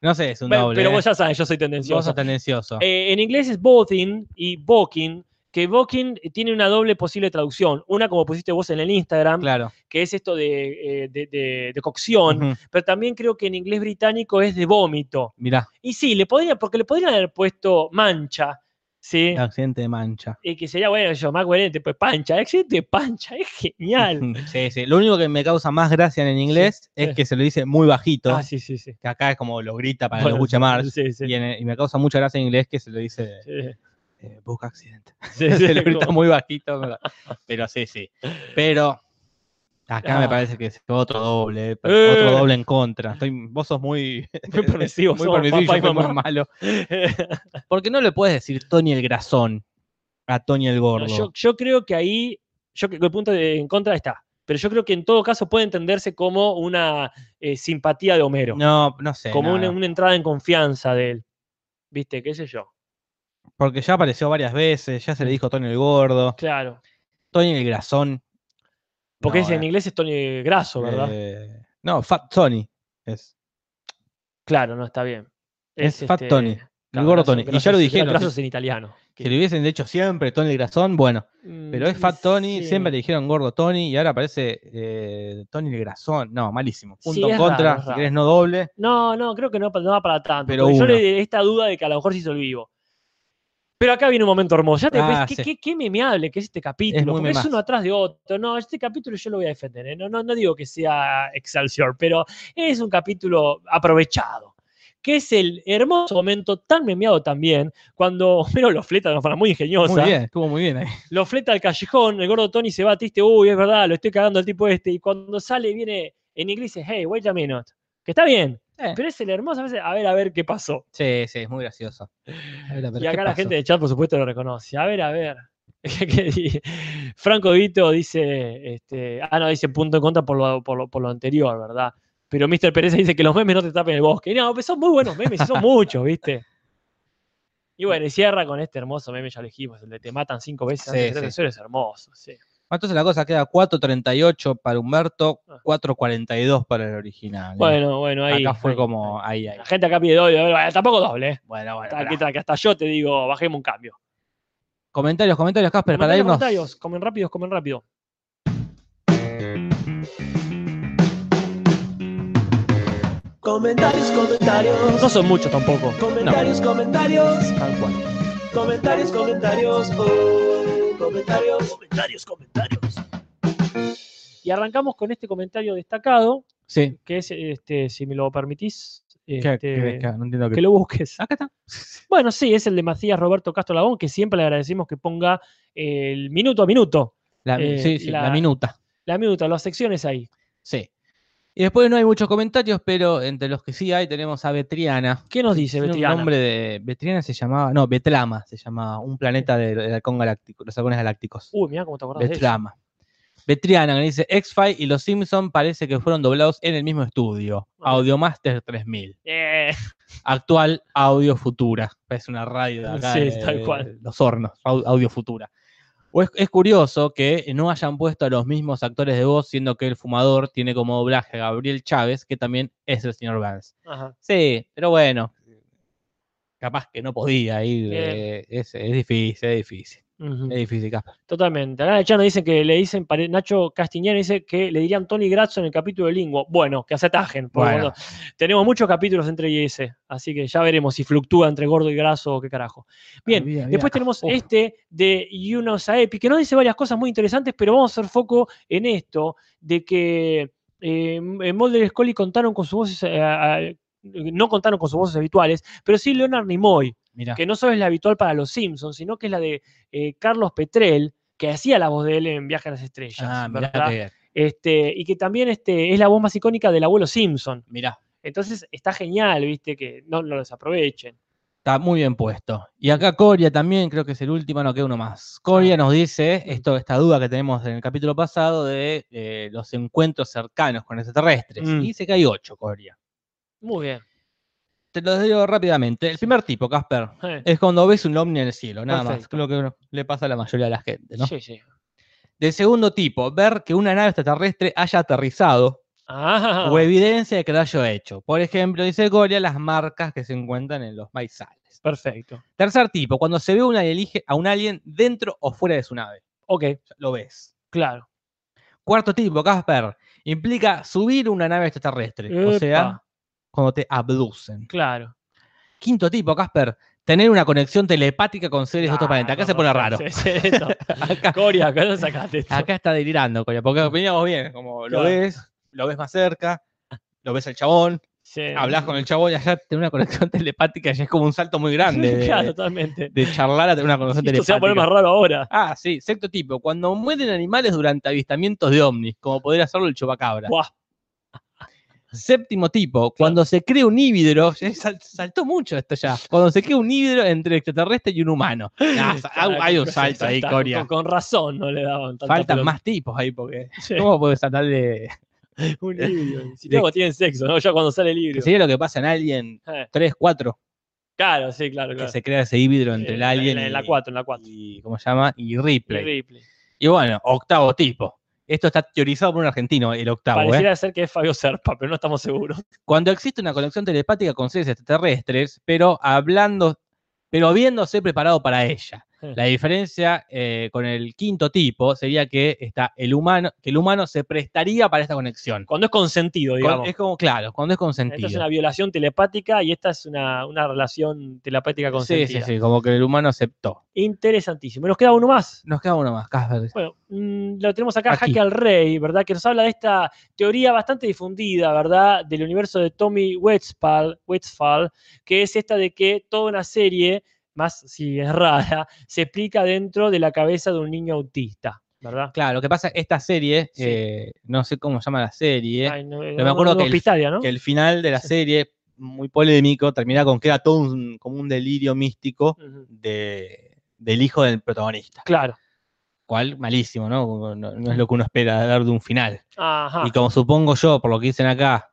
No sé, es un doble. pero eh. vos ya sabes, yo soy Vos tendencioso. sos tendencioso. Eh, en inglés es bothing y booking, que booking tiene una doble posible traducción. Una, como pusiste vos en el Instagram, claro. que es esto de, eh, de- de- de cocción, pero también creo que en inglés británico es de vómito. Mirá, Y sí, le podría, porque le podrían haber puesto mancha, ¿sí? el accidente de mancha. Y que sería, bueno, yo, más coherente, pues pancha. Accidente de pancha, es genial. Sí, sí. Lo único que me causa más gracia en inglés Sí, es sí. que se lo dice muy bajito. Ah, sí, sí, sí. Que acá es como lo grita para que lo escuche más. Sí, sí. Y, y me causa mucha gracia en inglés que se lo dice sí, eh, busca accidente. sí, se lo grita como- muy bajito. Pero sí, sí. Pero acá me Ah. parece que es otro doble. eh, Eh. Otro doble en contra. Estoy, vos sos muy, Muy permisivo, muy permisivo yo muy malo. Porque no le puedes decir Tony el grasón a Tony el gordo. yo, yo creo que ahí, yo creo que el punto de- en contra está. Pero yo creo que en todo caso puede entenderse como una eh, simpatía de Homero. no, no sé. como una, entrada en confianza de él. ¿Viste? ¿Qué sé yo? Porque ya apareció varias veces, ya se le dijo Tony el gordo, Claro. Tony el grasón. Porque No, es, en eh, inglés es Tony Graso, ¿verdad? eh, no, Fat Tony. Es, Claro, no está bien. es Fat este, Tony. El gordo Tony. Y ya lo dijeron. Graso Si, es en italiano. si le hubiesen dicho siempre Tony el grasón, bueno. Pero es Mm, Fat Tony, sí. siempre le dijeron gordo Tony y ahora aparece eh, Tony el grasón. No, malísimo. Punto Sí, en contra, raro, si querés no doble. No, no, creo que no, no va para tanto. Pero yo le esta duda de que a lo mejor se hizo el vivo. Pero acá viene un momento hermoso. Ya te Ah, ves, sí. qué, qué, qué memeable que es este capítulo. es uno atrás de otro. No, este capítulo yo lo voy a defender. ¿eh? No, no, no digo que sea Excelsior, pero es un capítulo aprovechado. que es el hermoso momento tan memeado también, cuando Homero lo fleta de una forma muy ingeniosa. Muy bien, estuvo muy bien ahí. Lo fleta al callejón, el gordo Tony se va triste, uy, es verdad, lo estoy cagando al tipo este. Y cuando sale, viene en inglés hey, wait a minute. Que está bien, Eh. pero es el hermoso a ver, a ver qué pasó. Sí, sí, es muy gracioso. A ver, a ver, Y ¿qué acá la pasó? gente de chat, por supuesto, lo reconoce. A ver, a ver. ¿Qué di- Franco Vito dice, este, ah, no, dice punto en contra por lo, por lo, por lo anterior, ¿verdad? Pero Mr. Pérez dice que los memes no te tapen el bosque. Y no, pues son muy buenos memes, y son muchos, ¿viste? Y bueno, y cierra con este hermoso meme, ya lo dijimos, el de te matan cinco veces Sí, antes de sí. eso es hermoso, sí. Entonces la cosa queda 4.38 para Humberto, Ah. 4.42 para el original. ¿eh? Bueno, bueno, ahí. Acá fue ahí, como ahí. ahí. La gente acá pide doble, bueno, tampoco doble, ¿eh? Bueno, bueno. Pará. tranqui, hasta yo te digo, bajemos un cambio. Comentarios, comentarios, Casper, para irnos. comentarios, comen rápidos, comen rápido. Comentarios, comentarios. No son muchos tampoco. Comentarios, comentarios. Tal cual. Comentarios, comentarios. oh, comentarios, comentarios, comentarios. Y arrancamos con este comentario destacado, Sí. que es, este, si me lo permitís, ¿Qué- este, qué- qué- no entiendo que qué. lo busques. Acá está. Bueno, sí, es el de Macías Roberto Castro Lagón, que siempre le agradecemos que ponga el minuto a minuto, La, Eh, sí, sí, la, la- minuta. la minuta, las secciones ahí. Sí. Y después no hay muchos comentarios, pero entre los que sí hay tenemos a Betriana. ¿Qué nos dice Betriana? Nombre de. Betriana se llamaba. No, Betlama se llamaba. Un planeta del del halcón galáctico, los halcones galácticos. Uy, mira cómo te acordás de eso. Betlama. Betriana, que dice X-Files y Los Simpson parece que fueron doblados en el mismo estudio. Ah. Audiomaster 3000. Eh, Actual Audio Futura. Es una radio de acá. Sí, de- tal de cual. Los hornos. Au- Audio Futura. O es, es curioso que no hayan puesto a los mismos actores de voz, siendo que el fumador tiene como doblaje a Gabriel Chávez, que también es el señor Vance. ajá. Sí, pero bueno. Capaz que no podía ir. Eh, es, es difícil, es difícil. Ujú. Es difícil, Casper. Totalmente. Nos dicen que le dicen, Nacho Castiñera dice que le dirían Tony Grazzo en el capítulo de Linguo. Bueno, que se atajen. porque Bueno. tenemos muchos capítulos entre y ese, así que ya veremos si fluctúa entre gordo y graso o qué carajo. Bien, después tenemos este de Yuno Saepi, que nos dice varias cosas muy interesantes, pero vamos a hacer foco en esto, de que eh, en Mulder y Scully contaron con sus voces, eh, no contaron con sus voces habituales, pero sí Leonard Nimoy, Mirá. que no solo es la habitual para los Simpsons, sino que es la de eh, Carlos Petrel, que hacía la voz de él en Viaje a las Estrellas, Ah, ¿verdad? Este, y que también este, es la voz más icónica del abuelo Simpson. mirá. Entonces está genial, viste, que no lo desaprovechen. Está muy bien puesto. Y acá Coria también, creo que es el último, no queda uno más. Coria nos dice esto, esta duda que tenemos en el capítulo pasado de eh, los encuentros cercanos con extraterrestres. Mm. Y dice que hay ocho, Coria. Muy bien. Te lo digo rápidamente. El primer tipo, Casper, Eh, es cuando ves un ovni en el cielo, nada más. Creo que le pasa a la mayoría de la gente, ¿no? Sí, sí. Del segundo tipo, ver que una nave extraterrestre haya aterrizado Ah, o evidencia de que lo haya hecho. Por ejemplo, dice Coria, las marcas que se encuentran en los maizales. perfecto. Tercer tipo, cuando se ve una elige a un alien dentro o fuera de su nave. Ok, Lo ves. claro. Cuarto tipo, Casper, implica subir una nave extraterrestre. O sea. Cuando te abducen. Claro. Quinto tipo, Casper, tener una conexión telepática con seres de otro planeta. Acá no, se pone raro. Acá, Coria, acá no sacaste esto. acá está delirando, Coria, porque veníamos bien. Como lo Claro. ves, lo ves más cerca, lo ves al chabón, Sí. hablas con el chabón y allá tiene una conexión telepática y es como un salto muy grande de, claro, totalmente. de charlar a tener una conexión Esto se va a poner telepática. más raro ahora. Ah, sí, sexto tipo, cuando mueren animales durante avistamientos de ovnis, como podría hacerlo el chupacabra. Buah, Séptimo tipo, cuando se crea un híbrido, sal- saltó mucho esto ya, cuando se crea un híbrido entre extraterrestre y un humano. Ah, sa- Claro, hay un salto ahí, Coria. Con, razón no le daban tanta Faltan más tipos ahí, porque Sí, ¿cómo puedes saltar de...? un híbrido. Si luego tienen sexo, ¿no? Ya cuando sale el híbrido. sería lo que pasa en Alien Eh, 3, 4, claro, sí, claro, que se crea ese híbrido entre Eh, el en la- Alien en la y, 4, en la 4. y- ¿cómo se llama? Y Y Ripley. Ripley. Y bueno, octavo tipo. Esto está teorizado por un argentino, el octavo. ¿eh? Pareciera ser que es Fabio Serpa, pero no estamos seguros. cuando existe una conexión telepática con seres extraterrestres, pero hablando, pero habiéndose preparado para ella. Sí. La diferencia eh, con el quinto tipo sería que está el humano, que el humano se prestaría para esta conexión. Cuando es consentido, Con- digamos. es como, claro, cuando es Esta consentido. es una violación telepática y esta es una, una relación telepática sí, consentida. sí, sí, como que el humano aceptó. Interesantísimo. Nos queda uno más. Nos queda uno más, Casper. Bueno, mm, lo tenemos acá. Jaque al Rey, ¿verdad? Que nos habla de esta teoría bastante difundida, ¿verdad? Del universo de Tommy Westphal, Westphal, que es esta de que toda una serie, más si es rara, se explica dentro de la cabeza de un niño autista, ¿verdad? Claro, lo que pasa, esta serie, Sí. eh, no sé cómo se llama la serie, Ay, no, me acuerdo no, que el- que final de la Sí. serie, muy polémico, termina con que era todo un, como un delirio místico de, del hijo del protagonista. Claro. Cual, malísimo, ¿no? No, no es lo que uno espera dar de un final. Ajá. Y como supongo yo, por lo que dicen acá,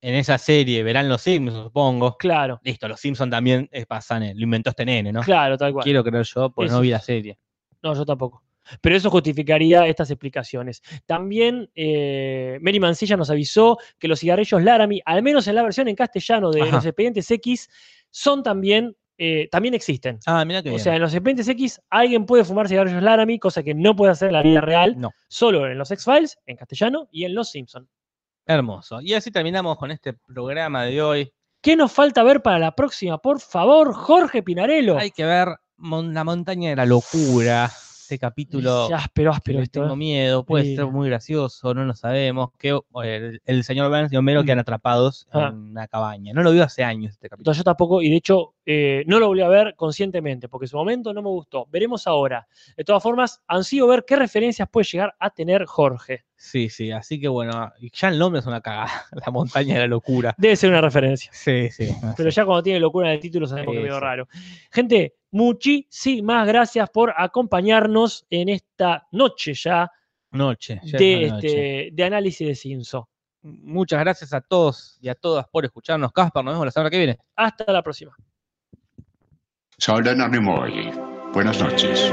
en esa serie verán los Simpsons, supongo. Claro, Listo, los Simpsons también eh, pasan, eh, lo inventó este nene, ¿no? claro, tal cual. Quiero creer yo, porque Eso no vi la serie. No, yo tampoco. Pero eso justificaría estas explicaciones. También eh, Mary Mancilla nos avisó que los cigarrillos Laramie, al menos en la versión en castellano de Ajá. los expedientes X, son también, eh, también existen. Ah, mira que O sea, en los expedientes X alguien puede fumar cigarrillos Laramie, cosa que no puede hacer en la vida real, No. solo en los X-Files, en castellano, y en Los Simpson. Hermoso. Y así terminamos con este programa de hoy. ¿Qué nos falta ver para la próxima? Por favor, Jorge Pinarello. Hay que ver Mon- La montaña de la locura. Este capítulo. Áspero, áspero esto. tengo ¿eh? miedo, puede Sí. ser muy gracioso, no lo sabemos. Que el, el señor Burns y Homero Mm. quedan atrapados Ah. en una cabaña. No lo vio hace años este capítulo. Yo tampoco, y de hecho eh, no lo volví a ver conscientemente, porque en su momento no me gustó. Veremos ahora. De todas formas, ansío ver qué referencias puede llegar a tener Jorge. Sí, sí, así que bueno, ya el nombre es una cagada. La montaña de la locura. Debe ser una referencia. Sí, sí. no Pero ya cuando tiene locura en el título sabemos que medio sí. raro. Gente, muchísimas gracias por acompañarnos en esta noche ya Noche. ya de, es la noche. este, de análisis de Cinso. Muchas gracias a todos y a todas por escucharnos. Caspar, nos vemos la semana que viene. Hasta la próxima. Soy Leonard Nimoy. Buenas noches.